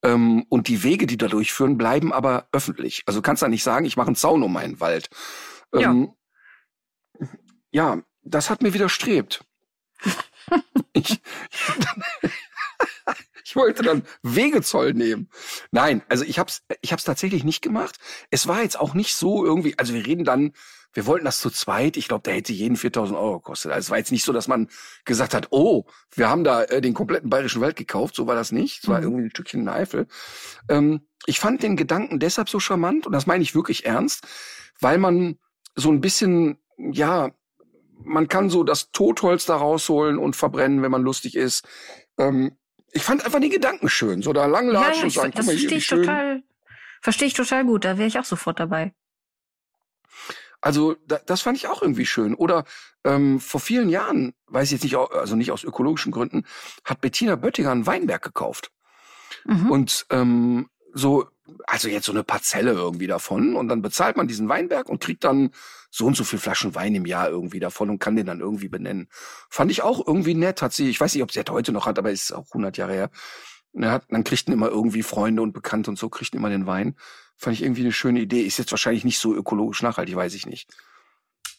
Speaker 1: Ähm, und die Wege, die da durchführen, bleiben aber öffentlich. Also du kannst da nicht sagen, ich mache einen Zaun um meinen Wald. Ähm, ja. ja, das hat mir widerstrebt. ich, ich wollte dann Wegezoll nehmen. Nein, also ich hab's, ich hab's tatsächlich nicht gemacht. Es war jetzt auch nicht so irgendwie, also wir reden dann wir wollten das zu zweit. Ich glaube, da hätte jeden 4000 Euro gekostet. Also es war jetzt nicht so, dass man gesagt hat, oh, wir haben da äh, den kompletten bayerischen Wald gekauft. So war das nicht. Es war mhm. irgendwie ein Stückchen in der Eifel. Ähm, ich fand den Gedanken deshalb so charmant und das meine ich wirklich ernst, weil man so ein bisschen, ja, man kann so das Totholz da rausholen und verbrennen, wenn man lustig ist. Ähm, ich fand einfach die Gedanken schön, so da langlatschen ja, ja, und sagen, guck mal hier, wie schön.
Speaker 2: Total, verstehe ich total gut, da wäre ich auch sofort dabei.
Speaker 1: Also da, das fand ich auch irgendwie schön. Oder ähm, vor vielen Jahren, weiß ich jetzt nicht, also nicht aus ökologischen Gründen, hat Bettina Böttinger einen Weinberg gekauft. Mhm. Und ähm, so, also jetzt so eine Parzelle irgendwie davon. Und dann bezahlt man diesen Weinberg und kriegt dann so und so viel Flaschen Wein im Jahr irgendwie davon und kann den dann irgendwie benennen. Fand ich auch irgendwie nett. Hat sie, ich weiß nicht, ob sie das heute noch hat, aber ist auch 100 Jahre her. Ja, dann kriegten immer irgendwie Freunde und Bekannte und so kriegten immer den Wein. Fand ich irgendwie eine schöne Idee. Ist jetzt wahrscheinlich nicht so ökologisch nachhaltig, weiß ich nicht.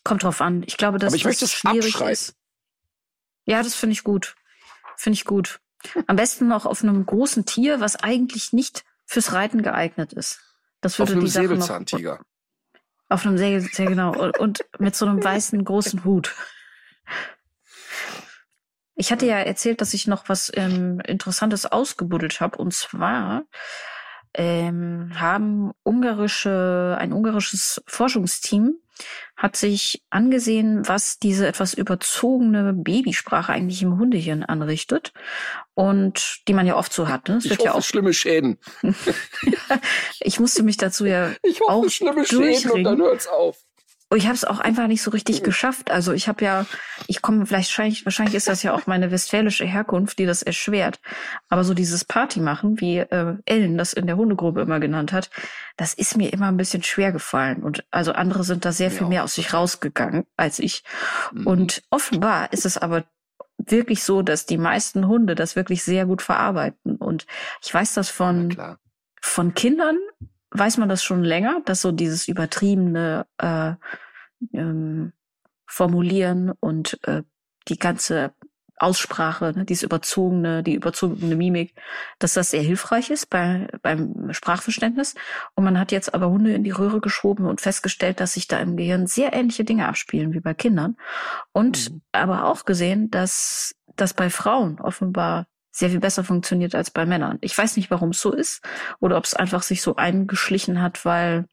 Speaker 2: Kommt drauf an. Ich glaube, dass
Speaker 1: Aber ich
Speaker 2: das
Speaker 1: möchte es schwierig ist.
Speaker 2: Ja, das finde ich gut. Finde ich gut. Am besten noch auf einem großen Tier, was eigentlich nicht fürs Reiten geeignet ist. Das würde
Speaker 1: auf einem
Speaker 2: die Sache
Speaker 1: Säbelzahntiger.
Speaker 2: Auf einem sehr genau. Und, und mit so einem weißen großen Hut. Ich hatte ja erzählt, dass ich noch was ähm, Interessantes ausgebuddelt habe. Und zwar ähm, haben ungarische, ein ungarisches Forschungsteam hat sich angesehen, was diese etwas überzogene Babysprache eigentlich im Hundehirn anrichtet und die man ja oft so hat. Ne?
Speaker 1: Es ich wird hoffe, ja auch schlimme Schäden.
Speaker 2: ich musste mich dazu ja
Speaker 1: ich hoffe,
Speaker 2: auch
Speaker 1: schlimme Schäden und dann hört's auf.
Speaker 2: Und ich habe es auch einfach nicht so richtig geschafft. Also ich habe ja, ich komme vielleicht wahrscheinlich, wahrscheinlich ist das ja auch meine westfälische Herkunft, die das erschwert. Aber so dieses Party machen, wie äh, Ellen das in der Hundegruppe immer genannt hat, das ist mir immer ein bisschen schwer gefallen. Und also andere sind da sehr viel mehr aus sich rausgegangen als ich. Mhm. Und offenbar ist es aber wirklich so, dass die meisten Hunde das wirklich sehr gut verarbeiten. Und ich weiß das von, von Kindern, weiß man das schon länger, dass so dieses übertriebene äh, ähm, Formulieren und äh, die ganze Aussprache, ne, dieses überzogene, die überzogene Mimik, dass das sehr hilfreich ist bei, beim Sprachverständnis. Und man hat jetzt aber Hunde in die Röhre geschoben und festgestellt, dass sich da im Gehirn sehr ähnliche Dinge abspielen wie bei Kindern. Und mhm. aber auch gesehen, dass das bei Frauen offenbar sehr viel besser funktioniert als bei Männern. Ich weiß nicht, warum es so ist oder ob es einfach sich so eingeschlichen hat, weil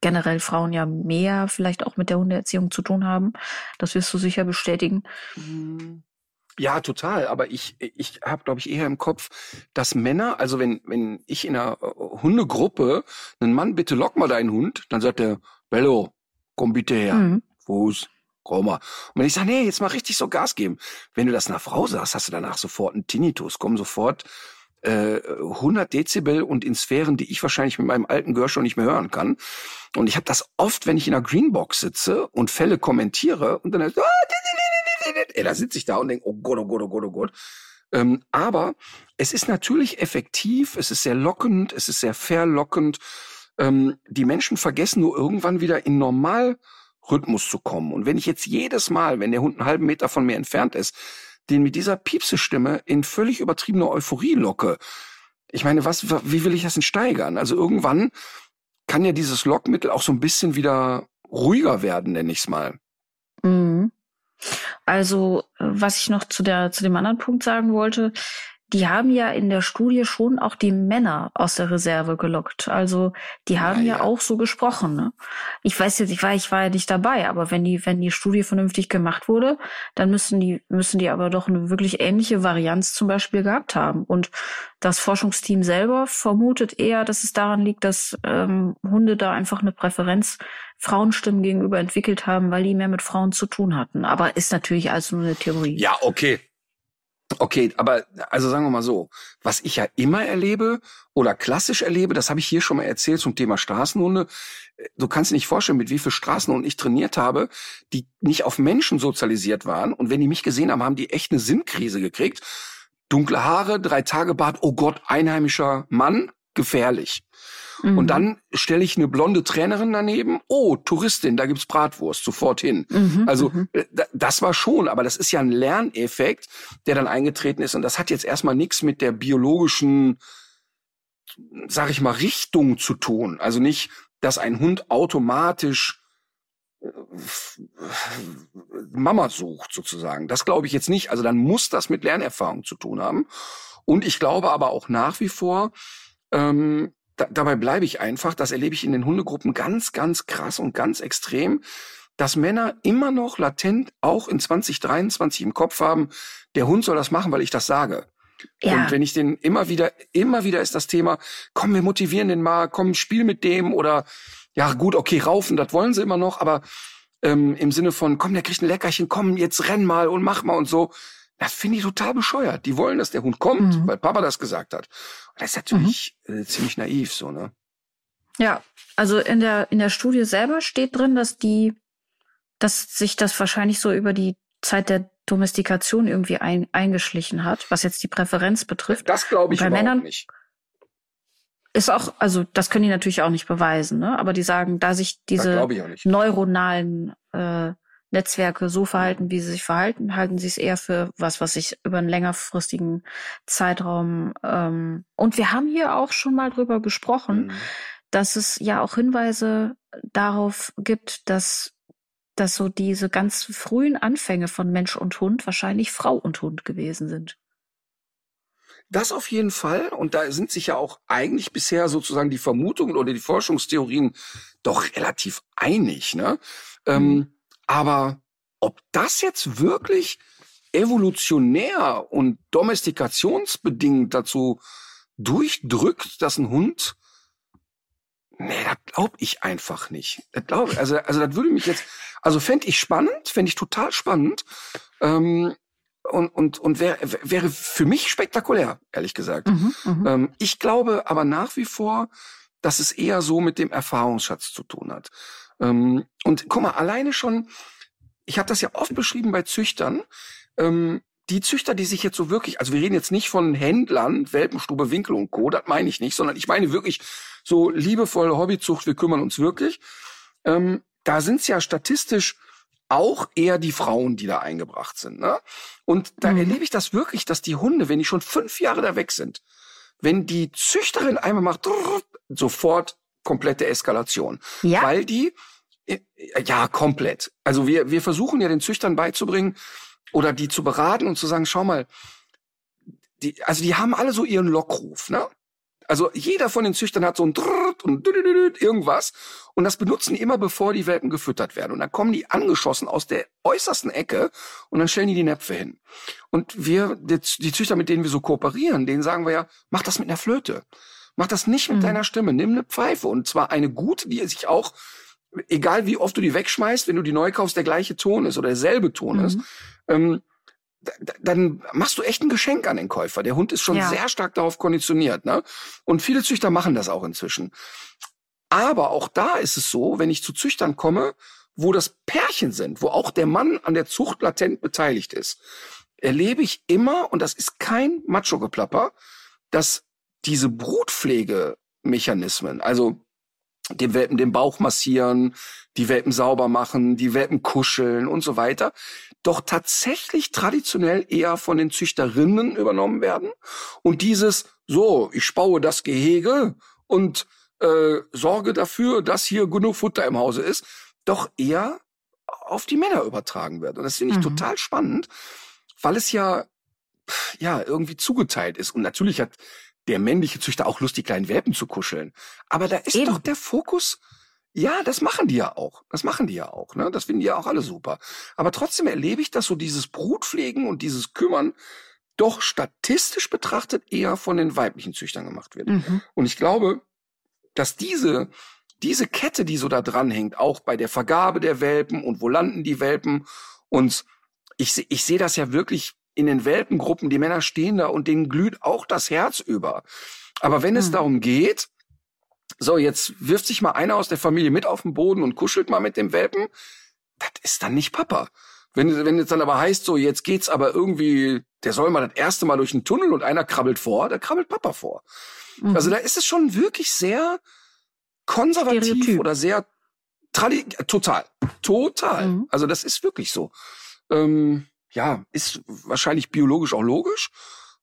Speaker 2: generell Frauen ja mehr vielleicht auch mit der Hundeerziehung zu tun haben. Das wirst du sicher bestätigen.
Speaker 1: Ja, total. Aber ich, ich habe, glaube ich, eher im Kopf, dass Männer, also wenn, wenn ich in einer Hundegruppe einen Mann, bitte lock mal deinen Hund, dann sagt er, Bello, komm bitte her. Mhm. Fuß. Roma. Und wenn ich sage, nee, jetzt mal richtig so Gas geben. Wenn du das einer Frau sagst, hast du danach sofort einen Tinnitus, kommen sofort äh, 100 Dezibel und in Sphären, die ich wahrscheinlich mit meinem alten Gehör schon nicht mehr hören kann. Und ich habe das oft, wenn ich in einer Greenbox sitze und Fälle kommentiere und dann so, ey, da sitze ich da und denke, oh Gott, oh Gott, oh Gott, oh Gott. Ähm, aber es ist natürlich effektiv, es ist sehr lockend, es ist sehr verlockend. Ähm, die Menschen vergessen nur irgendwann wieder in normal Rhythmus zu kommen. Und wenn ich jetzt jedes Mal, wenn der Hund einen halben Meter von mir entfernt ist, den mit dieser Piepsestimme in völlig übertriebene Euphorie locke, ich meine, was, wie will ich das denn steigern? Also irgendwann kann ja dieses Lockmittel auch so ein bisschen wieder ruhiger werden, nenne ich es mal.
Speaker 2: Mhm. Also, äh, was ich noch zu der, zu dem anderen Punkt sagen wollte, die haben ja in der Studie schon auch die Männer aus der Reserve gelockt. Also die haben ja, ja. ja, auch so gesprochen. Ne? Ich weiß jetzt, ich war, ich war ja nicht dabei, aber wenn die, wenn die Studie vernünftig gemacht wurde, dann müssen die, müssen die aber doch eine wirklich ähnliche Varianz zum Beispiel gehabt haben. Und das Forschungsteam selber vermutet eher, dass es daran liegt, dass ähm, Hunde da einfach eine Präferenz Frauenstimmen gegenüber entwickelt haben, weil die mehr mit Frauen zu tun hatten. Aber ist natürlich also nur eine Theorie.
Speaker 1: Ja, okay. Okay, aber also sagen wir mal so, was ich ja immer erlebe oder klassisch erlebe, das habe ich hier schon mal erzählt zum Thema Straßenhunde. Du kannst dir nicht vorstellen, mit wie viel Straßenhunden ich trainiert habe, die nicht auf Menschen sozialisiert waren. Und wenn die mich gesehen haben, haben die echt eine Sinnkrise gekriegt. Dunkle Haare, drei Tage Bart, oh Gott, einheimischer Mann, gefährlich. Mhm. Und dann stelle ich eine blonde Trainerin daneben. Oh, Touristin, da gibt's Bratwurst, sofort hin. Mhm. Also mhm. Äh, das war schon, aber das ist ja ein Lerneffekt, der dann eingetreten ist. Und das hat jetzt erstmal nichts mit der biologischen, sag ich mal, Richtung zu tun. Also nicht, dass ein Hund automatisch äh, Mama sucht sozusagen. Das glaube ich jetzt nicht. Also dann muss das mit Lernerfahrung zu tun haben. Und ich glaube aber auch nach wie vor, ähm, da, dabei bleibe ich einfach, das erlebe ich in den Hundegruppen ganz, ganz krass und ganz extrem, dass Männer immer noch latent auch in 2023 im Kopf haben, der Hund soll das machen, weil ich das sage. Ja. Und wenn ich den immer wieder, immer wieder ist das Thema, komm, wir motivieren den mal, komm, spiel mit dem oder ja gut, okay, raufen, das wollen sie immer noch, aber ähm, im Sinne von, komm, der kriegt ein Leckerchen, komm, jetzt renn mal und mach mal und so. Das finde ich total bescheuert. Die wollen, dass der Hund kommt, mhm. weil Papa das gesagt hat. Und das ist natürlich mhm. äh, ziemlich naiv, so, ne?
Speaker 2: Ja, also in der, in der Studie selber steht drin, dass die, dass sich das wahrscheinlich so über die Zeit der Domestikation irgendwie ein, eingeschlichen hat, was jetzt die Präferenz betrifft.
Speaker 1: Das glaube ich bei Männern nicht.
Speaker 2: Ist auch, also das können die natürlich auch nicht beweisen, ne? Aber die sagen, da sich diese neuronalen äh, Netzwerke so verhalten, wie sie sich verhalten, halten sie es eher für was, was sich über einen längerfristigen Zeitraum ähm, und wir haben hier auch schon mal drüber gesprochen, mhm. dass es ja auch Hinweise darauf gibt, dass, dass so diese ganz frühen Anfänge von Mensch und Hund wahrscheinlich Frau und Hund gewesen sind.
Speaker 1: Das auf jeden Fall. Und da sind sich ja auch eigentlich bisher sozusagen die Vermutungen oder die Forschungstheorien doch relativ einig. Ne? Ähm, mhm. Ähm, aber ob das jetzt wirklich evolutionär und domestikationsbedingt dazu durchdrückt, dass ein Hund Nee, das glaube ich einfach nicht. Das glaube also also das würde mich jetzt also fände ich spannend, fände ich total spannend. Ähm, und und und wäre wäre für mich spektakulär, ehrlich gesagt. Mhm, mhm, ähm, ich glaube aber nach wie vor, dass es eher so mit dem Erfahrungsschatz zu tun hat. Ähm, und guck mal, alleine schon, ich habe das ja oft beschrieben bei Züchtern. Ähm, die Züchter, die sich jetzt so wirklich, also wir reden jetzt nicht von Händlern, Welpenstube, Winkel und Co., das meine ich nicht, sondern ich meine wirklich so liebevolle Hobbyzucht, wir kümmern uns wirklich. Ähm, da sind es ja statistisch auch eher die Frauen, die da eingebracht sind. Ne? Und da mhm. erlebe ich das wirklich, dass die Hunde, wenn die schon fünf Jahre da weg sind, wenn die Züchterin einmal macht, sofort komplette Eskalation. Ja. Weil die, ja, komplett. Also wir, wir versuchen ja den Züchtern beizubringen oder die zu beraten und zu sagen, schau mal, die, also die haben alle so ihren Lockruf, ne? Also jeder von den Züchtern hat so ein Drrrt und irgendwas und das benutzen die immer, bevor die Welpen gefüttert werden. Und dann kommen die angeschossen aus der äußersten Ecke und dann stellen die die Näpfe hin. Und wir, die, die Züchter, mit denen wir so kooperieren, denen sagen wir ja, mach das mit einer Flöte. Mach das nicht mit mhm. deiner Stimme. Nimm eine Pfeife und zwar eine gute, die sich auch, egal wie oft du die wegschmeißt, wenn du die neu kaufst, der gleiche Ton ist oder derselbe Ton mhm. ist. Ähm, dann machst du echt ein Geschenk an den Käufer. Der Hund ist schon ja. sehr stark darauf konditioniert. Ne? Und viele Züchter machen das auch inzwischen. Aber auch da ist es so, wenn ich zu Züchtern komme, wo das Pärchen sind, wo auch der Mann an der Zucht latent beteiligt ist, erlebe ich immer, und das ist kein Macho-Geplapper, dass diese Brutpflegemechanismen, also dem Welpen den Bauch massieren, die Welpen sauber machen, die Welpen kuscheln und so weiter, doch tatsächlich traditionell eher von den Züchterinnen übernommen werden. Und dieses, so, ich spaue das Gehege und äh, sorge dafür, dass hier genug Futter im Hause ist, doch eher auf die Männer übertragen wird. Und das finde ich mhm. total spannend, weil es ja, ja, irgendwie zugeteilt ist. Und natürlich hat der männliche Züchter auch Lust, die kleinen Welpen zu kuscheln. Aber da ist Eben. doch der Fokus ja, das machen die ja auch. Das machen die ja auch. Ne? Das finden die ja auch alle super. Aber trotzdem erlebe ich, dass so dieses Brutpflegen und dieses Kümmern doch statistisch betrachtet eher von den weiblichen Züchtern gemacht wird. Mhm. Und ich glaube, dass diese, diese Kette, die so da dranhängt, auch bei der Vergabe der Welpen und wo landen die Welpen und ich, ich sehe das ja wirklich in den Welpengruppen, die Männer stehen da und denen glüht auch das Herz über. Aber wenn mhm. es darum geht, so, jetzt wirft sich mal einer aus der Familie mit auf den Boden und kuschelt mal mit dem Welpen. Das ist dann nicht Papa. Wenn, wenn es dann aber heißt, so, jetzt geht's aber irgendwie, der soll mal das erste Mal durch den Tunnel und einer krabbelt vor, da krabbelt Papa vor. Mhm. Also da ist es schon wirklich sehr konservativ Stereotyp. oder sehr tradi total, total. Mhm. Also das ist wirklich so. Ähm, ja, ist wahrscheinlich biologisch auch logisch.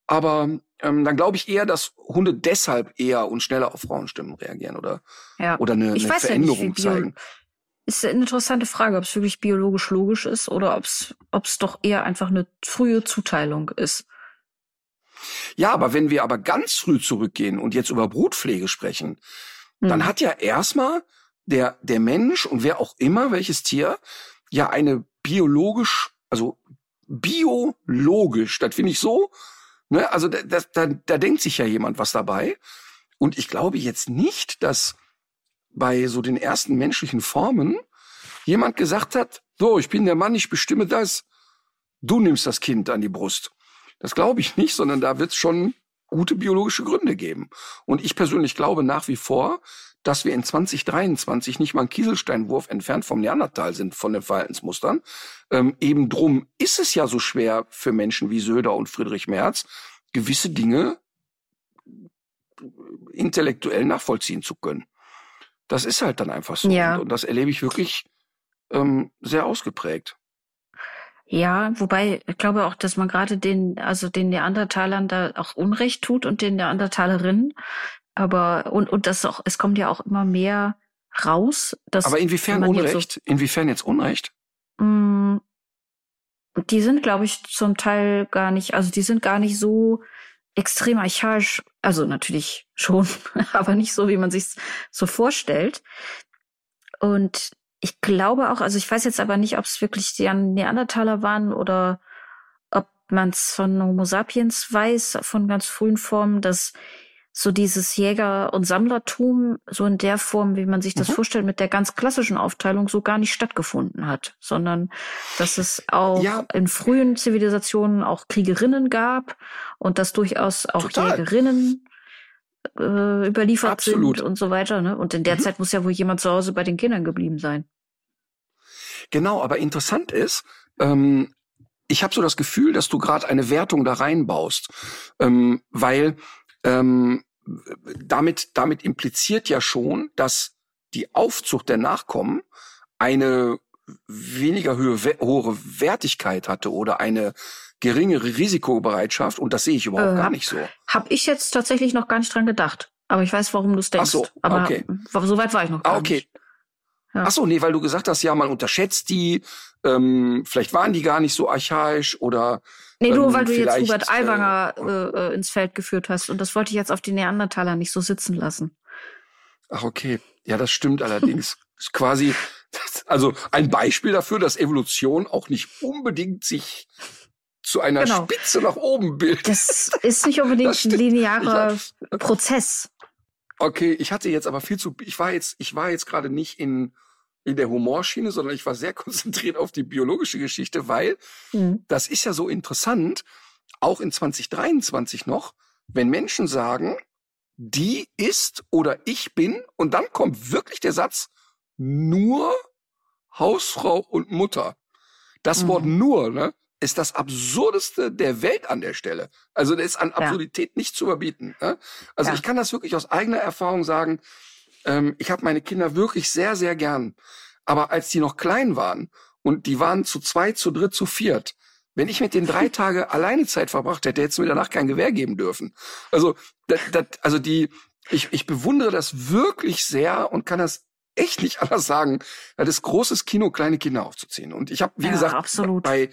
Speaker 1: Aber ähm, dann glaube ich eher, dass Hunde deshalb eher und schneller auf Frauenstimmen reagieren oder, ja. oder eine, eine Veränderung ja nicht, zeigen.
Speaker 2: Ist eine interessante Frage, ob es wirklich biologisch logisch ist oder ob es ob es doch eher einfach eine frühe Zuteilung ist.
Speaker 1: Ja, aber wenn wir aber ganz früh zurückgehen und jetzt über Brutpflege sprechen, hm. dann hat ja erstmal der, der Mensch und wer auch immer, welches Tier, ja eine biologisch, also biologisch, das finde ich so Ne? Also da, da, da denkt sich ja jemand was dabei. Und ich glaube jetzt nicht, dass bei so den ersten menschlichen Formen jemand gesagt hat, so, ich bin der Mann, ich bestimme das. Du nimmst das Kind an die Brust. Das glaube ich nicht, sondern da wird es schon gute biologische Gründe geben. Und ich persönlich glaube nach wie vor, dass wir in 2023 nicht mal ein Kieselsteinwurf entfernt vom Neandertal sind von den Verhaltensmustern. Ähm, eben drum ist es ja so schwer für Menschen wie Söder und Friedrich Merz, gewisse Dinge intellektuell nachvollziehen zu können. Das ist halt dann einfach so. Ja. Und, und das erlebe ich wirklich ähm, sehr ausgeprägt.
Speaker 2: Ja, wobei ich glaube auch, dass man gerade den, also den Neandertalern da auch Unrecht tut und den Neandertalerinnen, Aber und und das auch, es kommt ja auch immer mehr raus. Dass
Speaker 1: Aber inwiefern Unrecht? So, inwiefern jetzt Unrecht?
Speaker 2: Mh, mm, die sind, glaube ich, zum Teil gar nicht, also die sind gar nicht so extrem archaisch, also natürlich schon, aber nicht so, wie man sich so vorstellt. Und ich glaube auch, also ich weiß jetzt aber nicht, ob es wirklich die Neandertaler waren oder ob man es von Homo sapiens weiß, von ganz frühen Formen, dass so dieses Jäger- und Sammlertum so in der Form, wie man sich das mhm. vorstellt, mit der ganz klassischen Aufteilung so gar nicht stattgefunden hat, sondern dass es auch ja. in frühen Zivilisationen auch Kriegerinnen gab und dass durchaus auch Total. Jägerinnen äh, überliefert Absolut. sind und so weiter. Ne? Und in der mhm. Zeit muss ja wohl jemand zu Hause bei den Kindern geblieben sein.
Speaker 1: Genau, aber interessant ist, ähm, ich habe so das Gefühl, dass du gerade eine Wertung da reinbaust, ähm, weil ähm, damit, damit impliziert ja schon, dass die Aufzucht der Nachkommen eine weniger hohe, Wertigkeit hatte oder eine geringere Risikobereitschaft und das sehe ich überhaupt äh, gar nicht so.
Speaker 2: Habe ich jetzt tatsächlich noch gar nicht dran gedacht. Aber ich weiß, warum du es denkst. Ach so, aber okay. so weit war ich noch gar ah, okay. nicht.
Speaker 1: Ja. Ach so, nee, weil du gesagt hast, ja, man unterschätzt die, ähm, vielleicht waren die gar nicht so archaisch oder
Speaker 2: Nee, nur weil du jetzt Hubert Aiwanger äh, äh, ins Feld geführt hast. Und das wollte ich jetzt auf die Neandertaler nicht so sitzen lassen.
Speaker 1: Ach, okay. Ja, das stimmt allerdings. ist quasi, also ein Beispiel dafür, dass Evolution auch nicht unbedingt sich zu einer genau. Spitze nach oben bildet.
Speaker 2: Das ist nicht unbedingt ein linearer Prozess.
Speaker 1: Okay, ich hatte jetzt aber viel zu, ich war jetzt, ich war jetzt gerade nicht in in der Humorschiene, sondern ich war sehr konzentriert auf die biologische Geschichte, weil mhm. das ist ja so interessant, auch in 2023 noch, wenn Menschen sagen, die ist oder ich bin, und dann kommt wirklich der Satz, nur Hausfrau und Mutter. Das mhm. Wort nur, ne, ist das absurdeste der Welt an der Stelle. Also da ist an Absurdität ja. nicht zu überbieten. Ne? Also ja. ich kann das wirklich aus eigener Erfahrung sagen, ähm, ich habe meine Kinder wirklich sehr, sehr gern. Aber als die noch klein waren und die waren zu zwei, zu dritt, zu viert, wenn ich mit den drei Tage alleine Zeit verbracht hätte, hätte es mir danach kein Gewehr geben dürfen. Also, das, das, also die, ich, ich bewundere das wirklich sehr und kann das echt nicht anders sagen. Das ist großes Kino, kleine Kinder aufzuziehen. Und ich habe, wie ja, gesagt, absolut. bei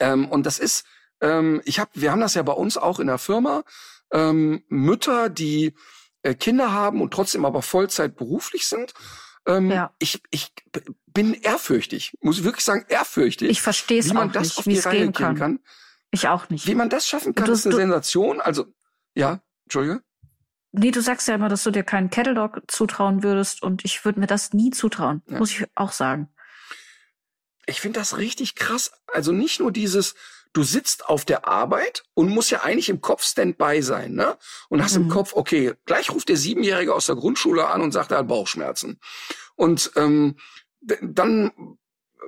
Speaker 1: ähm, und das ist, ähm, ich habe, wir haben das ja bei uns auch in der Firma. Ähm, Mütter, die äh, Kinder haben und trotzdem aber Vollzeit beruflich sind. Ähm, ja. ich, ich bin ehrfürchtig, muss ich wirklich sagen, ehrfürchtig.
Speaker 2: Ich verstehe es auch
Speaker 1: man das
Speaker 2: nicht,
Speaker 1: auf die Reihe kann. kann.
Speaker 2: Ich auch nicht.
Speaker 1: Wie man das schaffen kann, du, ist eine Sensation. Also, ja, Entschuldige.
Speaker 2: Nee, du sagst ja immer, dass du dir keinen Kettle Dog zutrauen würdest und ich würde mir das nie zutrauen, ja. muss ich auch sagen.
Speaker 1: Ich finde das richtig krass. Also nicht nur dieses, du sitzt auf der Arbeit und musst ja eigentlich im Kopf Standby sein, ne? Und hast mhm. im Kopf, okay, gleich ruft der Siebenjährige aus der Grundschule an und sagt, er hat Bauchschmerzen. Und ähm, dann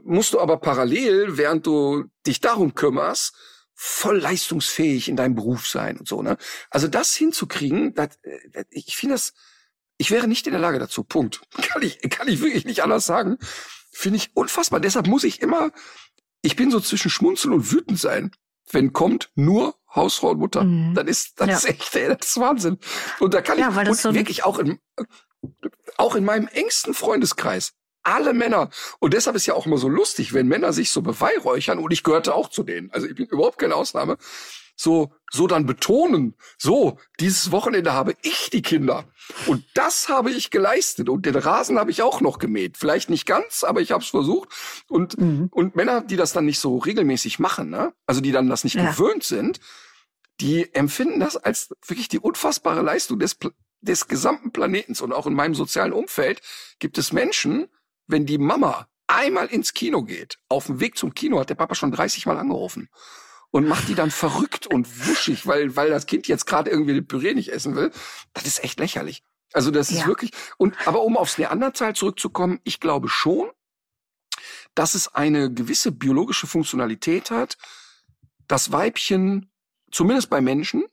Speaker 1: musst du aber parallel, während du dich darum kümmerst, voll leistungsfähig in deinem Beruf sein und so, ne? Also das hinzukriegen, das, das, ich finde das, ich wäre nicht in der Lage dazu. Punkt. Kann ich, kann ich wirklich nicht anders sagen. Finde ich unfassbar. Deshalb muss ich immer ich bin so zwischen Schmunzeln und wütend sein. Wenn kommt nur Hausfrau und Mutter, mhm. dann ist das ja. ist echt, ey, das ist Wahnsinn. Und da kann ja, ich das so wirklich auch in, auch in meinem engsten Freundeskreis alle Männer. Und deshalb ist ja auch immer so lustig, wenn Männer sich so beweihräuchern, und ich gehörte auch zu denen, also ich bin überhaupt keine Ausnahme, so, so dann betonen, so, dieses Wochenende habe ich die Kinder. Und das habe ich geleistet. Und den Rasen habe ich auch noch gemäht. Vielleicht nicht ganz, aber ich habe es versucht. Und, mhm. und Männer, die das dann nicht so regelmäßig machen, ne? also die dann das nicht ja. gewöhnt sind, die empfinden das als wirklich die unfassbare Leistung des, des gesamten Planetens. Und auch in meinem sozialen Umfeld gibt es Menschen, wenn die Mama einmal ins Kino geht, auf dem Weg zum Kino hat der Papa schon 30 Mal angerufen und macht die dann verrückt und wuschig, weil, weil das Kind jetzt gerade irgendwie den Püree nicht essen will. Das ist echt lächerlich. Also das ist ja. wirklich, und, aber um aufs Neandertal zurückzukommen, ich glaube schon, dass es eine gewisse biologische Funktionalität hat, das Weibchen, zumindest bei Menschen,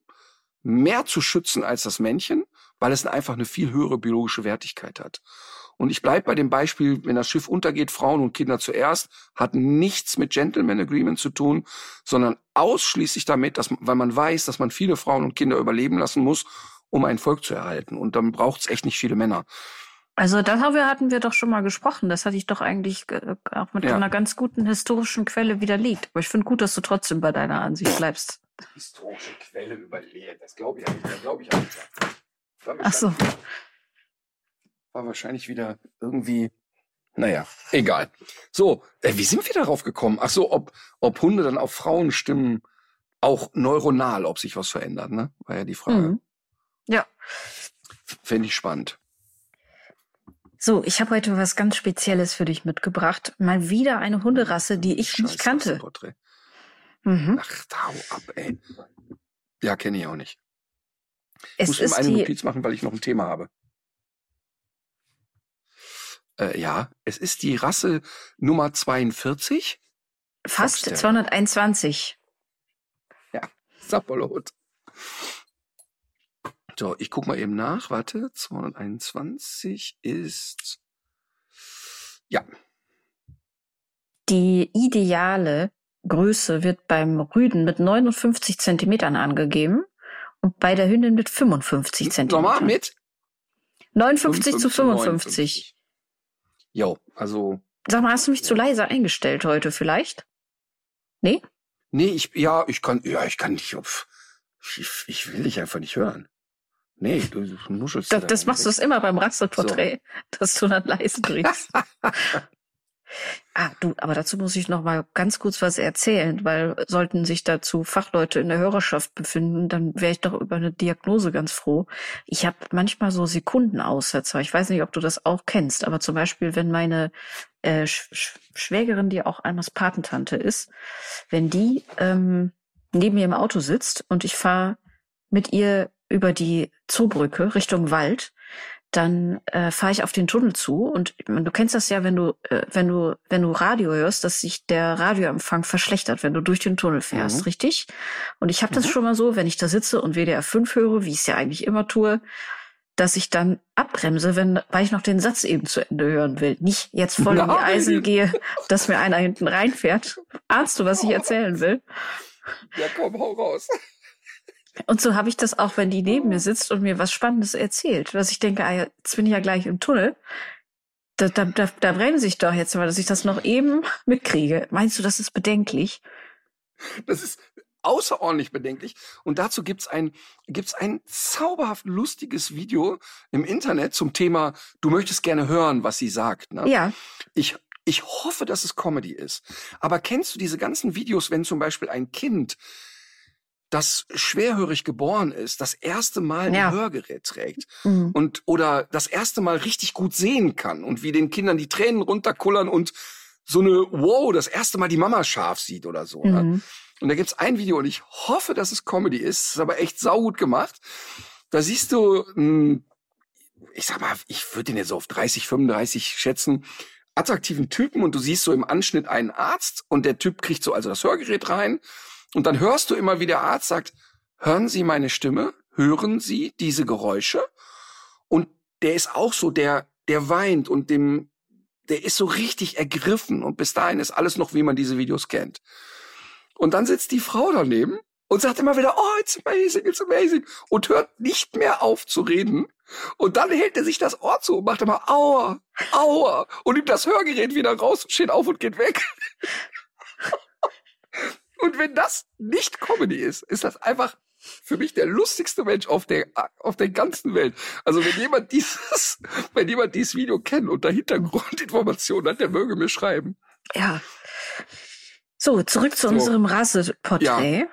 Speaker 1: mehr zu schützen als das Männchen, weil es einfach eine viel höhere biologische Wertigkeit hat. Und ich bleibe bei dem Beispiel, wenn das Schiff untergeht, Frauen und Kinder zuerst, hat nichts mit Gentleman Agreement zu tun, sondern ausschließlich damit, dass, weil man weiß, dass man viele Frauen und Kinder überleben lassen muss, um ein Volk zu erhalten. Und dann braucht's echt nicht viele Männer.
Speaker 2: Also darüber hatten wir doch schon mal gesprochen. Das hatte ich doch eigentlich äh, auch mit
Speaker 1: Ja.
Speaker 2: einer ganz guten historischen Quelle widerlegt. Aber ich finde gut, dass du trotzdem bei deiner Ansicht bleibst.
Speaker 1: Historische Quelle überlegt, das glaube ich nicht. Das glaube ich auch nicht. War
Speaker 2: Ach so.
Speaker 1: wahrscheinlich- War wahrscheinlich wieder irgendwie. Naja, egal. So, äh, wie sind wir darauf gekommen? Ach so, ob, ob Hunde dann auf Frauen stimmen, auch neuronal, ob sich was verändert, ne? War ja die Frage.
Speaker 2: Mhm. Ja.
Speaker 1: Fände ich spannend.
Speaker 2: So, ich habe heute was ganz Spezielles für dich mitgebracht. Mal wieder eine Hunderasse, die ich nicht
Speaker 1: Scheiß
Speaker 2: kannte.
Speaker 1: Rassenporträt.
Speaker 2: Mhm.
Speaker 1: Ach, hau ab, ey. Ja, kenne ich auch nicht. Ich
Speaker 2: Es
Speaker 1: muss eben eine
Speaker 2: die,
Speaker 1: Notiz machen, weil ich noch ein Thema habe. Äh, ja, es ist die Rasse Nummer 42.
Speaker 2: fast
Speaker 1: Foxterrier.
Speaker 2: 221.
Speaker 1: Sapperlot. So, ich guck mal eben nach. Warte, 221 ist. Ja,
Speaker 2: Die ideale Größe wird beim Rüden mit 59 Zentimetern angegeben und bei der Hündin mit 55
Speaker 1: nochmal
Speaker 2: Zentimetern.
Speaker 1: mit
Speaker 2: 59 zu
Speaker 1: 55.
Speaker 2: 55.
Speaker 1: Jo, also,
Speaker 2: Sag mal, hast du mich zu leise eingestellt heute vielleicht? Nee?
Speaker 1: nee, ich, ja, ich kann, ja, ich kann nicht, ich, ich will dich einfach nicht hören. Nee, du, du nuschelst.
Speaker 2: Das,
Speaker 1: da
Speaker 2: das machst du es immer beim Rasselporträt, dass du dann leise kriegst. ah, du, aber dazu muss ich noch mal ganz kurz was erzählen, weil sollten sich dazu Fachleute in der Hörerschaft befinden, dann wäre ich doch über eine Diagnose ganz froh. Ich habe manchmal so Sekundenaussetzer. Ich weiß nicht, ob du das auch kennst, aber zum Beispiel, wenn meine äh, Sch Sch Schwägerin, die auch Almas Patentante ist, wenn die ähm, neben mir im Auto sitzt und ich fahre mit ihr über die Zoobrücke Richtung Wald, dann äh, fahre ich auf den Tunnel zu und du kennst das ja, wenn du äh, wenn du wenn du Radio hörst, dass sich der Radioempfang verschlechtert, wenn du durch den Tunnel fährst,
Speaker 1: Mhm.
Speaker 2: richtig? Und ich habe das
Speaker 1: Mhm.
Speaker 2: schon mal so, wenn ich da sitze und WDR 5 höre, wie ich es ja eigentlich immer tue, dass ich dann abbremse, wenn weil ich noch den Satz eben zu Ende hören will, nicht jetzt voll in die
Speaker 1: Nein.
Speaker 2: Eisen gehe, dass mir einer hinten reinfährt. Ahnst du, was ich erzählen will?
Speaker 1: Ja, komm, hau raus.
Speaker 2: Und so habe ich das auch, wenn die neben mir sitzt und mir was Spannendes erzählt, dass ich denke, ah, ja, jetzt bin ich ja gleich im Tunnel. Da, da, da, da bremse ich doch jetzt mal, dass ich das noch eben mitkriege. Meinst du, das ist bedenklich?
Speaker 1: Das ist außerordentlich bedenklich. Und dazu gibt's ein, gibt's ein zauberhaft lustiges Video im Internet zum Thema, du möchtest gerne hören, was sie sagt. Ne?
Speaker 2: Ja.
Speaker 1: Ich, ich hoffe, dass es Comedy ist. Aber kennst du diese ganzen Videos, wenn zum Beispiel ein Kind, das schwerhörig geboren ist, das erste Mal
Speaker 2: Ja.
Speaker 1: ein Hörgerät trägt
Speaker 2: Mhm.
Speaker 1: und oder das erste Mal richtig gut sehen kann und wie den Kindern die Tränen runterkullern und so eine Wow, das erste Mal die Mama scharf sieht oder so. Ne?
Speaker 2: Mhm.
Speaker 1: Und da gibt's ein Video und ich hoffe, dass es Comedy ist. Ist aber echt saugut gemacht. Da siehst du, ich sag mal, ich würde den jetzt so auf 30, 35 schätzen, attraktiven Typen und du siehst so im Anschnitt einen Arzt und der Typ kriegt so also das Hörgerät rein und dann hörst du immer, wie der Arzt sagt, hören Sie meine Stimme? Hören Sie diese Geräusche? Und der ist auch so, der, der weint und dem, der ist so richtig ergriffen und bis dahin ist alles noch, wie man diese Videos kennt. Und dann sitzt die Frau daneben und sagt immer wieder, oh, it's amazing, it's amazing und hört nicht mehr auf zu reden. Und dann hält er sich das Ohr zu und macht immer aua, aua und nimmt das Hörgerät wieder raus und steht auf und geht weg. und wenn das nicht Comedy ist, ist das einfach für mich der lustigste Mensch auf der, auf der ganzen Welt. Also wenn jemand dieses, wenn jemand dieses Video kennt und da Hintergrundinformationen hat, der möge mir schreiben.
Speaker 2: Ja. So, zurück zu
Speaker 1: So.
Speaker 2: unserem Rasseporträt.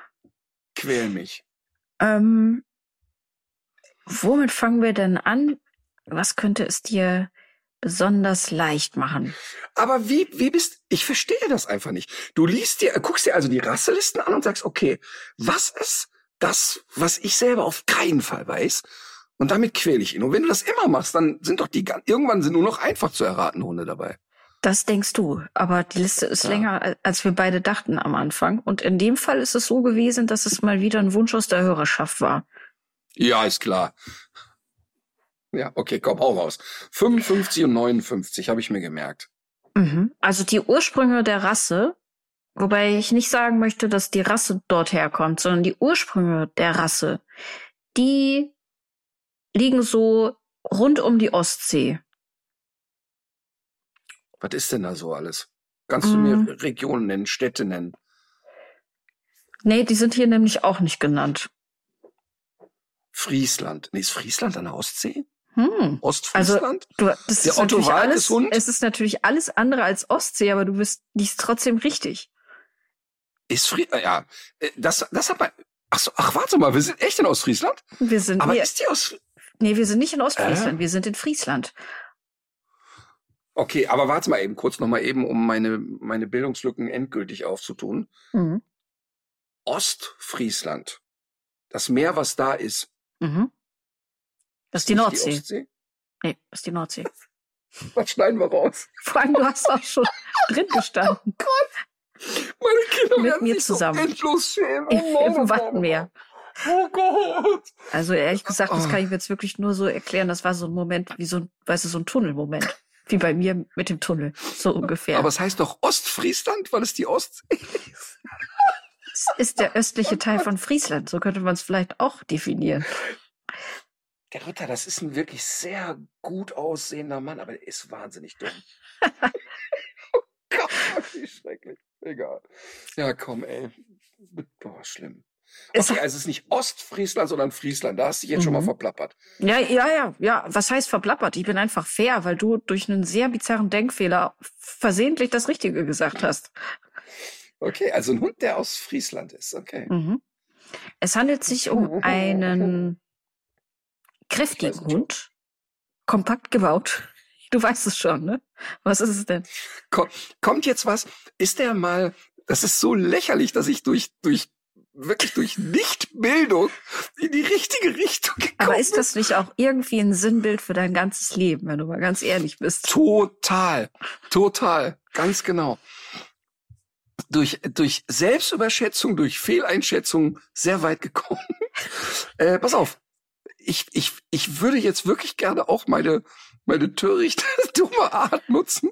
Speaker 1: Quäl mich.
Speaker 2: Ähm, womit fangen wir denn an? Was könnte es dir besonders leicht machen?
Speaker 1: Aber wie, wie bist, ich verstehe das einfach nicht. Du liest dir, guckst dir also die Rasselisten an und sagst, okay, was ist das, was ich selber auf keinen Fall weiß? Und damit quäle ich ihn. Und wenn du das immer machst, dann sind doch die, irgendwann sind nur noch einfach zu erraten Hunde dabei.
Speaker 2: Das denkst du, aber die Liste ist
Speaker 1: Ja.
Speaker 2: länger, al- als wir beide dachten am Anfang. Und in dem Fall ist es so gewesen, dass es mal wieder ein Wunsch aus der Hörerschaft war.
Speaker 1: Ja, ist klar. Ja, okay, komm, hau raus. 55 und 59 habe ich mir gemerkt.
Speaker 2: Mhm. Also die Ursprünge der Rasse, wobei ich nicht sagen möchte, dass die Rasse dort herkommt, sondern die Ursprünge der Rasse, die liegen so rund um die Ostsee.
Speaker 1: Was ist denn da so alles? Kannst du
Speaker 2: Mm.
Speaker 1: mir Regionen nennen, Städte nennen?
Speaker 2: Nee, die sind hier nämlich auch nicht genannt.
Speaker 1: Friesland. Nee, ist Friesland an der Ostsee?
Speaker 2: Hm.
Speaker 1: Ostfriesland?
Speaker 2: Du, das
Speaker 1: Der
Speaker 2: ist
Speaker 1: Otto
Speaker 2: natürlich alles,
Speaker 1: Walkeshund?
Speaker 2: es ist natürlich alles andere als Ostsee, aber du bist nicht trotzdem richtig.
Speaker 1: ist Fri äh, ja, äh, das, das hat man, ach so, ach, warte mal, wir sind echt in Ostfriesland?
Speaker 2: Wir sind,
Speaker 1: Aber
Speaker 2: nee,
Speaker 1: ist die aus,
Speaker 2: nee, wir sind nicht in Ostfriesland,
Speaker 1: Äh?
Speaker 2: wir sind in Friesland.
Speaker 1: okay, aber warte mal eben, kurz nochmal eben, um meine, meine Bildungslücken endgültig aufzutun.
Speaker 2: Mhm.
Speaker 1: Ostfriesland. Das Meer, was da ist.
Speaker 2: Mhm. Das ist die Nordsee.
Speaker 1: Die Ostsee?
Speaker 2: nee, das ist die Nordsee.
Speaker 1: Was schneiden wir raus?
Speaker 2: Vor allem, du hast auch schon drin gestanden.
Speaker 1: Meine Kinder
Speaker 2: Mit
Speaker 1: werden
Speaker 2: mir
Speaker 1: sich
Speaker 2: zusammen.
Speaker 1: so endlos schämen. Oh,
Speaker 2: im Wattenmeer.
Speaker 1: Oh Gott.
Speaker 2: Also ehrlich gesagt, das
Speaker 1: Oh.
Speaker 2: kann ich mir jetzt wirklich nur so erklären. Das war so ein Moment, wie so ein, weißt du, so ein Tunnelmoment. Wie bei mir mit dem Tunnel. So ungefähr.
Speaker 1: Aber es heißt doch Ostfriesland, weil es die Ostsee ist.
Speaker 2: es ist der östliche Teil von Friesland. So könnte man es vielleicht auch definieren.
Speaker 1: Der Ritter, das ist ein wirklich sehr gut aussehender Mann, aber der ist wahnsinnig dumm. oh Gott, wie schrecklich. Egal. Ja, komm, ey. Boah, schlimm.
Speaker 2: Es-
Speaker 1: Okay, also es ist nicht Ostfriesland, sondern Friesland. Da hast du dich jetzt schon mal
Speaker 2: Mhm.
Speaker 1: verplappert.
Speaker 2: Ja, ja, ja, ja. Was heißt verplappert? Ich bin einfach fair, weil du durch einen sehr bizarren Denkfehler versehentlich das Richtige gesagt hast.
Speaker 1: Okay, also ein Hund, der aus Friesland ist. Okay.
Speaker 2: Mhm. Es handelt sich um einen kräftigen. Hund, kompakt gebaut. Du weißt es schon, ne? Was ist es denn?
Speaker 1: Komm, kommt jetzt was? Ist der mal, das ist so lächerlich, dass ich durch, durch, wirklich durch Nichtbildung in die richtige Richtung gekommen
Speaker 2: Aber ist das nicht auch irgendwie ein Sinnbild für dein ganzes Leben, wenn du mal ganz ehrlich bist?
Speaker 1: Total, total, ganz genau. Durch, durch Selbstüberschätzung, durch Fehleinschätzung sehr weit gekommen. äh, pass auf, ich, ich, ich würde jetzt wirklich gerne auch meine, meine törichte, dumme Art nutzen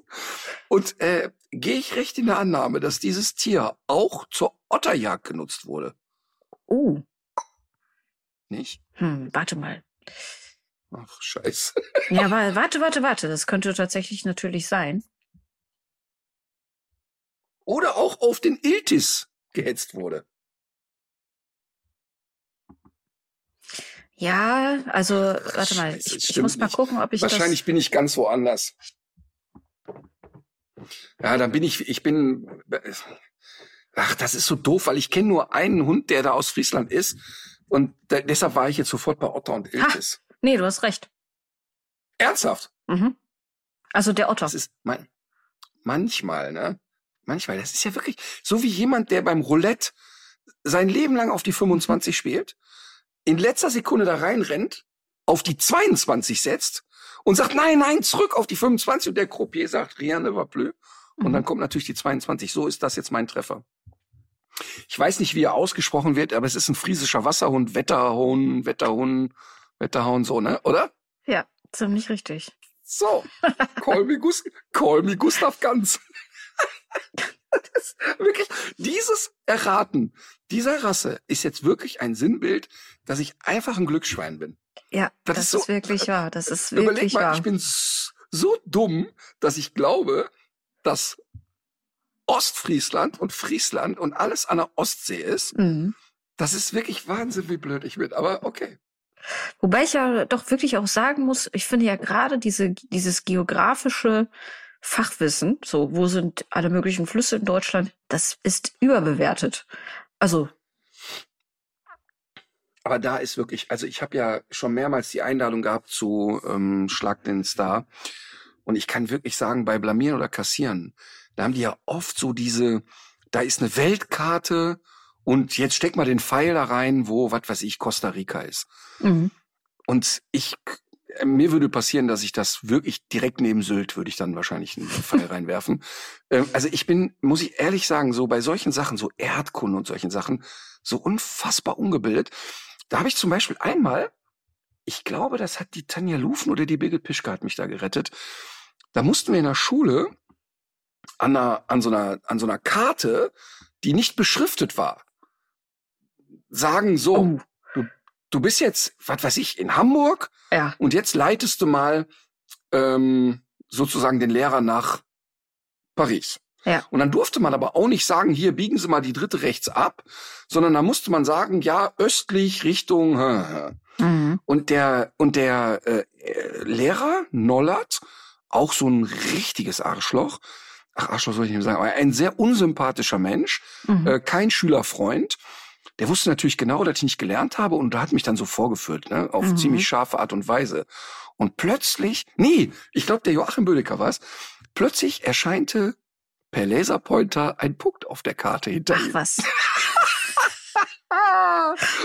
Speaker 1: und äh, gehe ich recht in der Annahme, dass dieses Tier auch zur Otterjagd genutzt wurde,
Speaker 2: Oh,
Speaker 1: nicht?
Speaker 2: hm, warte mal.
Speaker 1: Ach, scheiße.
Speaker 2: Ja, aber warte, warte, warte. Das könnte tatsächlich natürlich sein.
Speaker 1: Oder auch auf den Iltis gehetzt wurde.
Speaker 2: Ja, also, warte mal. Ich, ich muss mal gucken, ob ich
Speaker 1: Wahrscheinlich bin ich ganz woanders. Ja, dann bin ich, ich bin, ach, das ist so doof, weil ich kenne nur einen Hund, der da aus Friesland ist. Und da, deshalb war ich jetzt sofort bei Otter und Iltis.
Speaker 2: das. Nee, du hast recht.
Speaker 1: Ernsthaft?
Speaker 2: Mhm. Also der Otter.
Speaker 1: Das ist man, manchmal, ne? Manchmal, das ist ja wirklich so wie jemand, der beim Roulette sein Leben lang auf die 25 spielt, in letzter Sekunde da reinrennt, auf die 22 setzt und sagt, nein, nein, zurück auf die 25 und der Croupier sagt, rien ne va plus. Und
Speaker 2: Mhm.
Speaker 1: dann kommt natürlich die 22. So ist das jetzt mein Treffer. Ich weiß nicht, wie er ausgesprochen wird, aber es ist ein friesischer Wasserhund, Wetterhund, Wetterhund, Wetterhauen, so, ne? Oder?
Speaker 2: Ja, ziemlich richtig.
Speaker 1: So, call me, Gus call me Gustav Ganz. das, wirklich, dieses Erraten dieser Rasse ist jetzt wirklich ein Sinnbild, dass ich einfach ein Glücksschwein bin.
Speaker 2: Ja,
Speaker 1: Das
Speaker 2: das,
Speaker 1: ist
Speaker 2: ist,
Speaker 1: so-
Speaker 2: wirklich wahr. Das ist
Speaker 1: Überleg
Speaker 2: wirklich
Speaker 1: mal,
Speaker 2: wahr.
Speaker 1: ich bin so dumm, dass ich glaube, dass Ostfriesland und Friesland und alles an der Ostsee ist.
Speaker 2: Mhm.
Speaker 1: Das ist wirklich Wahnsinn, wie blöd ich bin. Aber okay.
Speaker 2: Wobei ich ja doch wirklich auch sagen muss, ich finde ja gerade diese, dieses geografische Fachwissen, so wo sind alle möglichen Flüsse in Deutschland, das ist überbewertet. Also,
Speaker 1: Aber da ist wirklich, also ich habe ja schon mehrmals die Einladung gehabt zu ähm, Schlag den Star. Und ich kann wirklich sagen, bei Blamieren oder Kassieren, da haben die ja oft so diese, da ist eine Weltkarte und jetzt steck mal den Pfeil da rein, wo, was weiß ich, Costa Rica ist.
Speaker 2: mhm.
Speaker 1: Und ich, mir würde passieren, dass ich das wirklich direkt neben Sylt würde ich dann wahrscheinlich einen Pfeil reinwerfen. Ähm, also ich bin, muss ich ehrlich sagen, so bei solchen Sachen, so Erdkunde und solchen Sachen, so unfassbar ungebildet. Da habe ich zum Beispiel einmal, ich glaube, das hat die Tanja Lufen oder die Birgit Pischke hat mich da gerettet. Da mussten wir in der Schule an, einer, an, so einer, an so einer Karte, die nicht beschriftet war, sagen so,
Speaker 2: Oh.
Speaker 1: Du, bist jetzt, was weiß ich, in Hamburg
Speaker 2: Ja.
Speaker 1: und jetzt leitest du mal ähm, sozusagen den Lehrer nach Paris.
Speaker 2: Ja.
Speaker 1: Und dann durfte man aber auch nicht sagen, hier biegen Sie mal die dritte rechts ab, sondern da musste man sagen, ja, östlich Richtung.
Speaker 2: Mhm.
Speaker 1: Und der und der äh, äh, Lehrer Nollert, auch so ein richtiges Arschloch. Ach, Arschloch soll ich nicht sagen, aber ein sehr unsympathischer Mensch,
Speaker 2: Mhm.
Speaker 1: äh, kein Schülerfreund. Der wusste natürlich genau, dass ich nicht gelernt habe und hat mich dann so vorgeführt, ne, auf
Speaker 2: Mhm.
Speaker 1: ziemlich scharfe Art und Weise. Und plötzlich, nee, ich glaube, der Joachim Bödecker war's. Plötzlich erscheinte per Laserpointer ein Punkt auf der Karte hinter
Speaker 2: Ach
Speaker 1: ihm.
Speaker 2: was.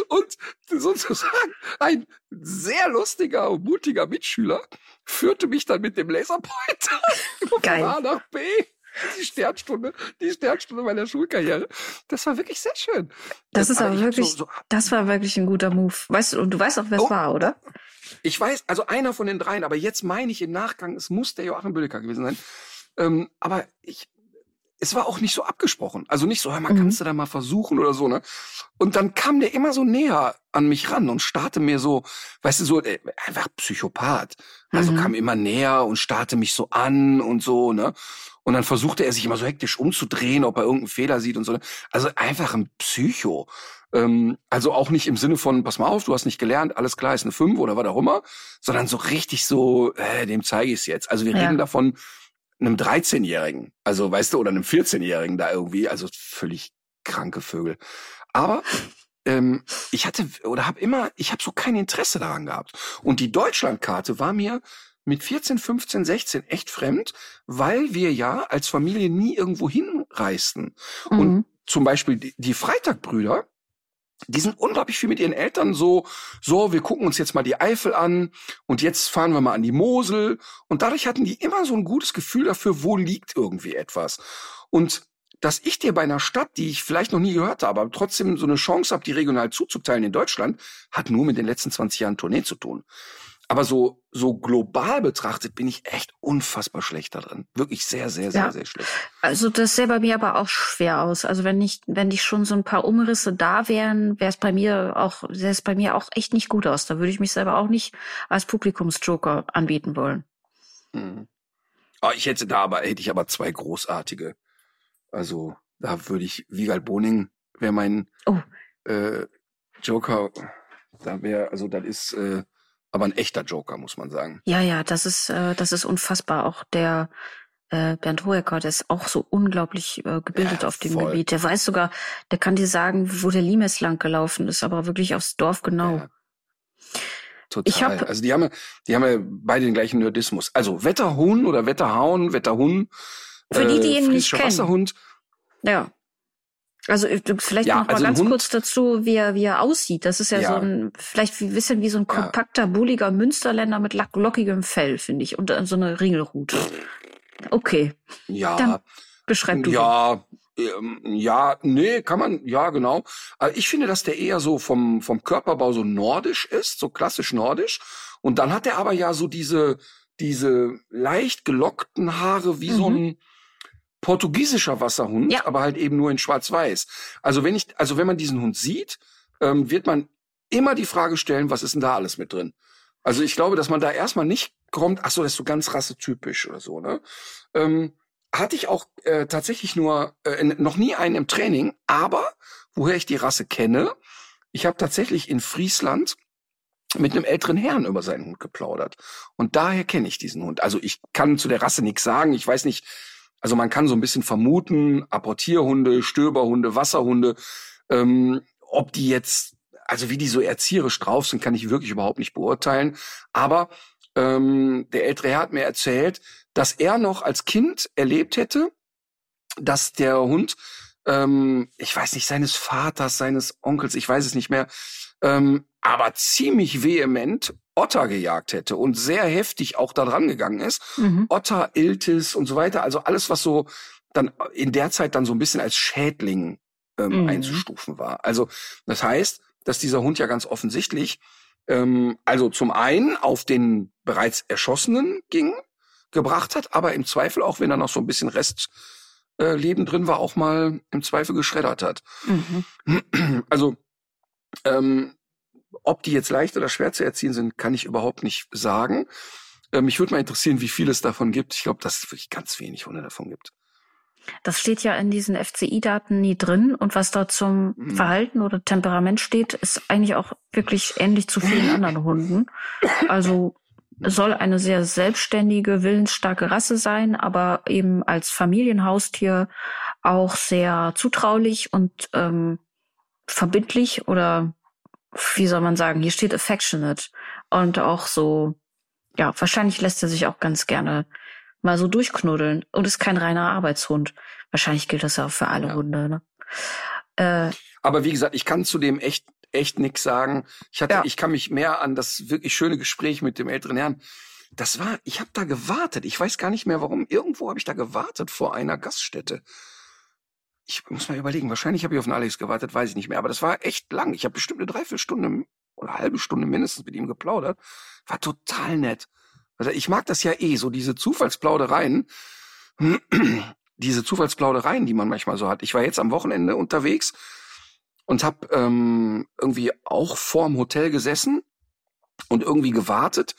Speaker 1: Und sozusagen ein sehr lustiger und mutiger Mitschüler führte mich dann mit dem Laserpointer von. A nach B. Die Sternstunde, die Sternstunde meiner Schulkarriere. Das war wirklich sehr schön.
Speaker 2: Das ist aber wirklich,
Speaker 1: So, so,
Speaker 2: das war wirklich ein guter Move. Weißt du, und du weißt auch, wer es
Speaker 1: Oh.
Speaker 2: war, oder?
Speaker 1: ich weiß, also einer von den dreien, aber jetzt meine ich im Nachgang, es muss der Joachim Bödecker gewesen sein. Ähm, aber ich, es war auch nicht so abgesprochen. Also nicht so, hör mal,
Speaker 2: Mhm.
Speaker 1: kannst du da mal versuchen oder so, ne? Und dann kam der immer so näher an mich ran und starrte mir so, weißt du, so, äh, einfach Psychopath. Also
Speaker 2: Mhm.
Speaker 1: kam immer näher und starrte mich so an und so, ne? Und dann versuchte er sich immer so hektisch umzudrehen, ob er irgendeinen Fehler sieht und so. Also einfach ein Psycho. Ähm, also auch nicht im Sinne von, pass mal auf, du hast nicht gelernt, alles klar, ist eine 5 oder was auch immer, sondern so richtig so, äh, dem zeige ich es jetzt. Also wir
Speaker 2: Ja.
Speaker 1: reden davon einem 13-Jährigen, also weißt du, oder einem 14-Jährigen da irgendwie, also völlig kranke Vögel. Aber ähm, ich hatte oder habe immer, ich habe so kein Interesse daran gehabt. Und die Deutschlandkarte war mir mit 14, 15, 16 echt fremd, weil wir ja als Familie nie irgendwo hinreisten. Und
Speaker 2: Mhm.
Speaker 1: zum Beispiel die, die Freitagbrüder, die sind unglaublich viel mit ihren Eltern so, so, wir gucken uns jetzt mal die Eifel an und jetzt fahren wir mal an die Mosel. Und dadurch hatten die immer so ein gutes Gefühl dafür, wo liegt irgendwie etwas. Und dass ich dir bei einer Stadt, die ich vielleicht noch nie gehört habe, aber trotzdem so eine Chance habe, die regional zuzuteilen in Deutschland, hat nur mit den letzten 20 Jahren Tournee zu tun. Aber so, so global betrachtet bin ich echt unfassbar schlecht da drin. Wirklich sehr, sehr, sehr,
Speaker 2: Ja.
Speaker 1: sehr schlecht.
Speaker 2: Also das sähe bei mir aber auch schwer aus. Also wenn nicht, wenn nicht schon so ein paar Umrisse da wären, wäre es bei mir auch, sähe es bei mir auch echt nicht gut aus. Da würde ich mich selber auch nicht als Publikumsjoker anbieten wollen.
Speaker 1: Mhm. Ah, ich hätte da aber, hätte ich aber zwei großartige. Also, da würde ich, Wiegald Boning wäre mein
Speaker 2: Oh.
Speaker 1: äh, Joker. Da wäre, also das ist äh, aber ein echter Joker, muss man sagen.
Speaker 2: Ja, ja, das ist, äh, das ist unfassbar. Auch der äh, Bernd Hoeker, der ist auch so unglaublich äh, gebildet
Speaker 1: Ja,
Speaker 2: auf dem
Speaker 1: voll.
Speaker 2: Gebiet. Der weiß sogar, der kann dir sagen, wo der Limes lang gelaufen ist, aber wirklich aufs Dorf genau.
Speaker 1: Ja. Total.
Speaker 2: Ich hab-
Speaker 1: also die haben, ja- die haben ja beide den gleichen Nerdismus. Also Wetterhuhn oder Wetterhauen, Wetterhun.
Speaker 2: Für die, die ihn nicht kennen.
Speaker 1: Wasserhund.
Speaker 2: Ja. Also äh, vielleicht
Speaker 1: Ja,
Speaker 2: noch mal
Speaker 1: also
Speaker 2: ganz
Speaker 1: Hund-
Speaker 2: kurz dazu, wie er, wie er aussieht. Das ist ja,
Speaker 1: Ja.
Speaker 2: so ein, vielleicht ein bisschen wie so ein kompakter, bulliger Münsterländer mit lack- lockigem Fell, finde ich. Und dann so eine Ringelrute. Okay,
Speaker 1: Ja.
Speaker 2: Dann beschreib du.
Speaker 1: Ja, ähm, ja, nee, kann man, ja, genau. Aber ich finde, dass der eher so vom, vom Körperbau so nordisch ist, so klassisch nordisch. Und dann hat er aber ja so diese, diese leicht gelockten Haare wie so
Speaker 2: Mhm.
Speaker 1: ein portugiesischer Wasserhund,
Speaker 2: Ja.
Speaker 1: aber halt eben nur in schwarz-weiß. Also wenn ich, also wenn man diesen Hund sieht, ähm, wird man immer die Frage stellen, was ist denn da alles mit drin? Also ich glaube, dass man da erstmal nicht kommt, ach so, das ist so ganz rassetypisch oder so, ne? Ähm, hatte ich auch äh, tatsächlich nur äh, noch nie einen im Training, aber woher ich die Rasse kenne, ich habe tatsächlich in Friesland mit einem älteren Herrn über seinen Hund geplaudert. Und daher kenne ich diesen Hund. Also ich kann zu der Rasse nichts sagen. Ich weiß nicht, also man kann so ein bisschen vermuten, Apportierhunde, Stöberhunde, Wasserhunde, ähm, ob die jetzt, also wie die so erzieherisch drauf sind, kann ich wirklich überhaupt nicht beurteilen. Aber ähm, der ältere Herr hat mir erzählt, dass er noch als Kind erlebt hätte, dass der Hund, ähm, ich weiß nicht, seines Vaters, seines Onkels, ich weiß es nicht mehr, ähm, aber ziemlich vehement Otter gejagt hätte und sehr heftig auch da dran gegangen ist.
Speaker 2: Mhm.
Speaker 1: Otter, Iltis und so weiter, also alles, was so dann in der Zeit dann so ein bisschen als Schädling ähm,
Speaker 2: Mhm.
Speaker 1: einzustufen war. Also das heißt, dass dieser Hund ja ganz offensichtlich ähm, also zum einen auf den bereits Erschossenen ging, gebracht hat, aber im Zweifel auch, wenn da noch so ein bisschen Restleben äh, Leben drin war, auch mal im Zweifel geschreddert hat.
Speaker 2: Mhm.
Speaker 1: Also ähm, ob die jetzt leicht oder schwer zu erziehen sind, kann ich überhaupt nicht sagen. Äh, mich würde mal interessieren, wie viel es davon gibt. Ich glaube, dass es wirklich ganz wenig Hunde davon gibt.
Speaker 2: Das steht ja in diesen FCI-Daten nie drin. Und was dort zum mhm. Verhalten oder Temperament steht, ist eigentlich auch wirklich ähnlich zu vielen anderen Hunden. Also soll eine sehr selbstständige, willensstarke Rasse sein, aber eben als Familienhaustier auch sehr zutraulich und ähm, verbindlich oder wie soll man sagen, hier steht affectionate und auch so, ja, wahrscheinlich lässt er sich auch ganz gerne mal so durchknuddeln und ist kein reiner Arbeitshund. Wahrscheinlich gilt das ja auch für alle ja. Hunde. Ne?
Speaker 1: Äh, Aber wie gesagt, ich kann zu dem echt echt nix sagen. Ich hatte, ja. ich kann mich mehr an das wirklich schöne Gespräch mit dem älteren Herrn. Das war, ich habe da gewartet. Ich weiß gar nicht mehr, warum. Irgendwo habe ich da gewartet vor einer Gaststätte. Ich muss mal überlegen. Wahrscheinlich habe ich auf den Alex gewartet, weiß ich nicht mehr. Aber das war echt lang. Ich habe bestimmt eine Dreiviertelstunde oder eine halbe Stunde mindestens mit ihm geplaudert. War total nett. Also ich mag das ja eh, so diese Zufallsplaudereien, diese Zufallsplaudereien, die man manchmal so hat. Ich war jetzt am Wochenende unterwegs und habe ähm, irgendwie auch vorm Hotel gesessen und irgendwie gewartet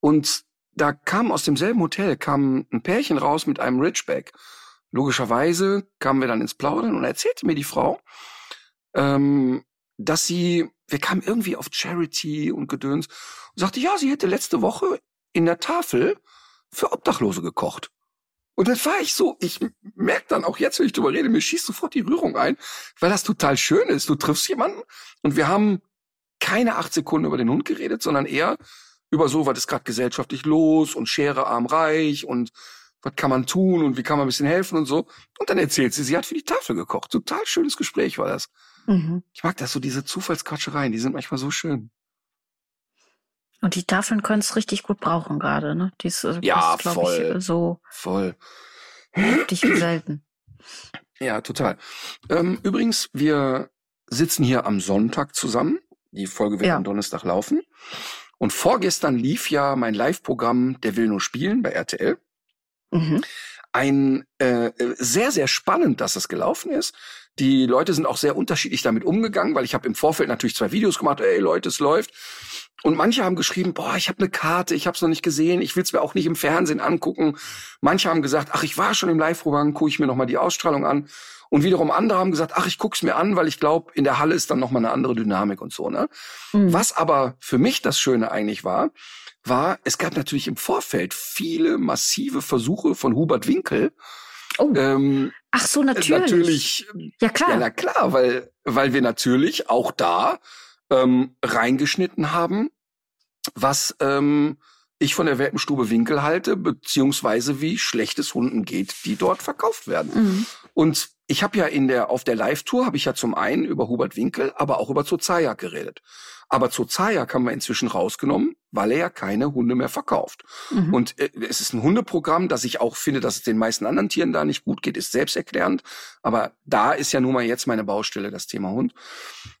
Speaker 1: und da kam aus demselben Hotel kam ein Pärchen raus mit einem Ridgeback. Logischerweise kamen wir dann ins Plaudern und erzählte mir die Frau, ähm, dass sie, wir kamen irgendwie auf Charity und Gedöns und sagte, ja, sie hätte letzte Woche in der Tafel für Obdachlose gekocht. Und dann war ich so, ich merke dann auch jetzt, wenn ich drüber rede, mir schießt sofort die Rührung ein, weil das total schön ist. Du triffst jemanden und wir haben keine acht Sekunden über den Hund geredet, sondern eher über so, was ist gerade gesellschaftlich los und Schere arm reich und was kann man tun und wie kann man ein bisschen helfen und so. Und dann erzählt sie, sie hat für die Tafel gekocht. Total schönes Gespräch war das. Mhm. Ich mag das so, diese Zufallsquatschereien, die sind manchmal so schön.
Speaker 2: Und die Tafeln können es richtig gut brauchen gerade, ne? Die ist,
Speaker 1: also, ja, voll. Ich,
Speaker 2: so
Speaker 1: voll.
Speaker 2: Wie selten.
Speaker 1: Ja, total. Ähm, übrigens, wir sitzen hier am Sonntag zusammen. Die Folge wird ja. am Donnerstag laufen. Und vorgestern lief ja mein Live-Programm Der will nur spielen bei RTL. Mhm. Ein äh, sehr, sehr spannend, dass es gelaufen ist. Die Leute sind auch sehr unterschiedlich damit umgegangen, weil ich habe im Vorfeld natürlich zwei Videos gemacht, ey Leute, es läuft. Und manche haben geschrieben, boah, ich habe eine Karte, ich habe es noch nicht gesehen, ich will es mir auch nicht im Fernsehen angucken. Manche haben gesagt, ach, ich war schon im Live-Programm, gucke ich mir noch mal die Ausstrahlung an. Und wiederum andere haben gesagt, ach, ich guck's mir an, weil ich glaube, in der Halle ist dann noch mal eine andere Dynamik und so. Ne? Mhm. Was aber für mich das Schöne eigentlich war, war, es gab natürlich im Vorfeld viele massive Versuche von Hubert Winkel.
Speaker 2: Oh. Ähm, ach so, natürlich.
Speaker 1: Natürlich.
Speaker 2: Ja klar.
Speaker 1: Ja, na klar, weil weil wir natürlich auch da ähm, reingeschnitten haben, was ähm, ich von der Welpenstube Winkel halte, beziehungsweise wie schlecht es Hunden geht, die dort verkauft werden. Mhm. Und ich habe ja in der auf der Live-Tour habe ich ja zum einen über Hubert Winkel, aber auch über Zozajak geredet. Aber Zozajak haben wir inzwischen rausgenommen, weil er ja keine Hunde mehr verkauft. Mhm. Und äh, es ist ein Hundeprogramm, das ich auch finde, dass es den meisten anderen Tieren da nicht gut geht, ist selbsterklärend. Aber da ist ja nun mal jetzt meine Baustelle das Thema Hund.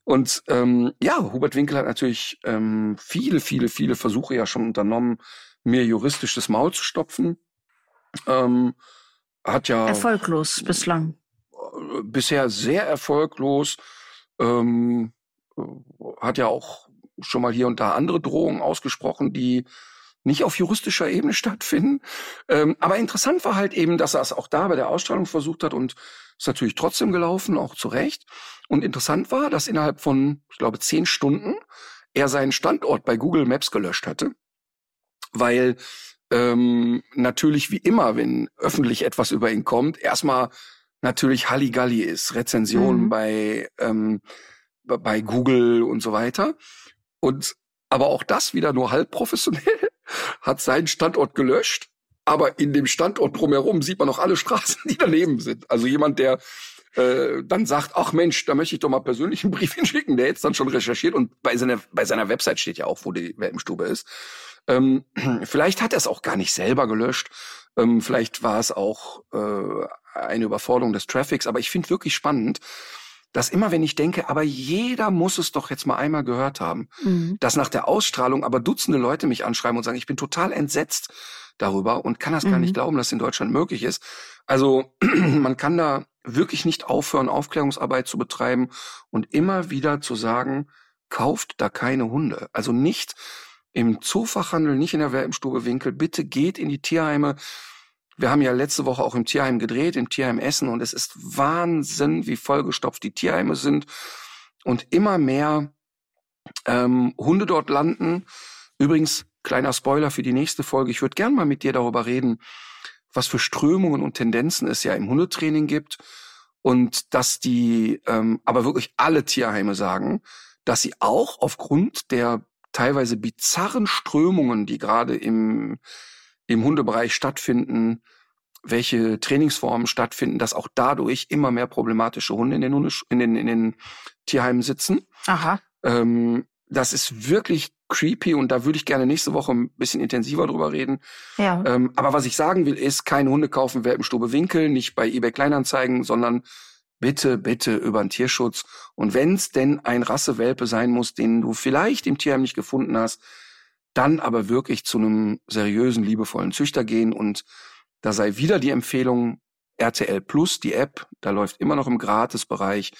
Speaker 1: Und ähm, ja, Hubert Winkel hat natürlich ähm, viele, viele, viele Versuche ja schon unternommen, mir juristisch das Maul zu stopfen. Ähm, hat ja
Speaker 2: erfolglos bislang.
Speaker 1: Bisher sehr erfolglos. Ähm, hat ja auch schon mal hier und da andere Drohungen ausgesprochen, die nicht auf juristischer Ebene stattfinden. Ähm, aber interessant war halt eben, dass er es auch da bei der Ausstrahlung versucht hat und ist natürlich trotzdem gelaufen, auch zu Recht. Und interessant war, dass innerhalb von, ich glaube, zehn Stunden er seinen Standort bei Google Maps gelöscht hatte, weil ähm, natürlich wie immer, wenn öffentlich etwas über ihn kommt, erstmal natürlich Halligalli ist, Rezensionen mhm. bei ähm, bei Google und so weiter. Und aber auch das wieder nur halb professionell, hat seinen Standort gelöscht. Aber in dem Standort drumherum sieht man noch alle Straßen, die daneben sind. Also jemand, der äh, dann sagt, ach Mensch, da möchte ich doch mal persönlich einen Brief hinschicken, der jetzt dann schon recherchiert und bei seiner, bei seiner Website steht ja auch, wo die Welpenstube ist. Ähm, vielleicht hat er es auch gar nicht selber gelöscht. Ähm, vielleicht war es auch äh, eine Überforderung des Traffics, aber ich finde wirklich spannend, dass immer wenn ich denke, aber jeder muss es doch jetzt mal einmal gehört haben, mhm. dass nach der Ausstrahlung aber Dutzende Leute mich anschreiben und sagen, ich bin total entsetzt darüber und kann das mhm. gar nicht mhm. glauben, dass in Deutschland möglich ist. Also man kann da wirklich nicht aufhören, Aufklärungsarbeit zu betreiben und immer wieder zu sagen, kauft da keine Hunde. Also nicht im Zoofachhandel, nicht in der Welpenstube Winkel. Bitte geht in die Tierheime. Wir haben ja letzte Woche auch im Tierheim gedreht, im Tierheim Essen und es ist Wahnsinn, wie vollgestopft die Tierheime sind und immer mehr ähm, Hunde dort landen. Übrigens, kleiner Spoiler für die nächste Folge. Ich würde gern mal mit dir darüber reden, was für Strömungen und Tendenzen es ja im Hundetraining gibt und dass die ähm, aber wirklich alle Tierheime sagen, dass sie auch aufgrund der teilweise bizarren Strömungen, die gerade im, im Hundebereich stattfinden, welche Trainingsformen stattfinden, dass auch dadurch immer mehr problematische Hunde in den, Hunde, in den, in den Tierheimen sitzen.
Speaker 2: Aha.
Speaker 1: Ähm, das ist wirklich creepy und da würde ich gerne nächste Woche ein bisschen intensiver drüber reden.
Speaker 2: Ja.
Speaker 1: Ähm, aber was ich sagen will, ist, keine Hunde kaufen, Welpenstube Winkel, nicht bei eBay Kleinanzeigen, sondern bitte, bitte über den Tierschutz. Und wenn es denn ein Rassewelpe sein muss, den du vielleicht im Tierheim nicht gefunden hast, dann aber wirklich zu einem seriösen, liebevollen Züchter gehen. Und da sei wieder die Empfehlung RTL Plus, die App, da läuft immer noch im Gratisbereich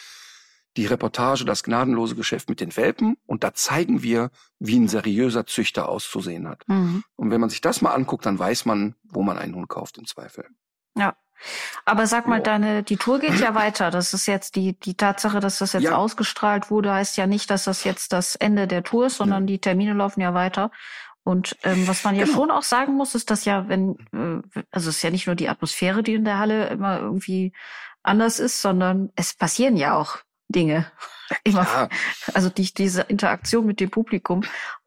Speaker 1: die Reportage Das gnadenlose Geschäft mit den Welpen. Und da zeigen wir, wie ein seriöser Züchter auszusehen hat.
Speaker 2: Mhm.
Speaker 1: Und wenn man sich das mal anguckt, dann weiß man, wo man einen Hund kauft im Zweifel.
Speaker 2: Ja. Aber sag mal,
Speaker 1: Jo.
Speaker 2: deine, die Tour geht ja weiter. Das ist jetzt die, die Tatsache, dass das jetzt
Speaker 1: Ja.
Speaker 2: ausgestrahlt wurde, heißt ja nicht, dass das jetzt das Ende der Tour ist, sondern die Termine laufen ja weiter. Und ähm, was man ja
Speaker 1: Genau.
Speaker 2: schon auch sagen muss, ist, dass ja, wenn, äh, also es ist ja nicht nur die Atmosphäre, die in der Halle immer irgendwie anders ist, sondern es passieren ja auch Dinge. Immer,
Speaker 1: Ja,
Speaker 2: also die, diese Interaktion mit dem Publikum.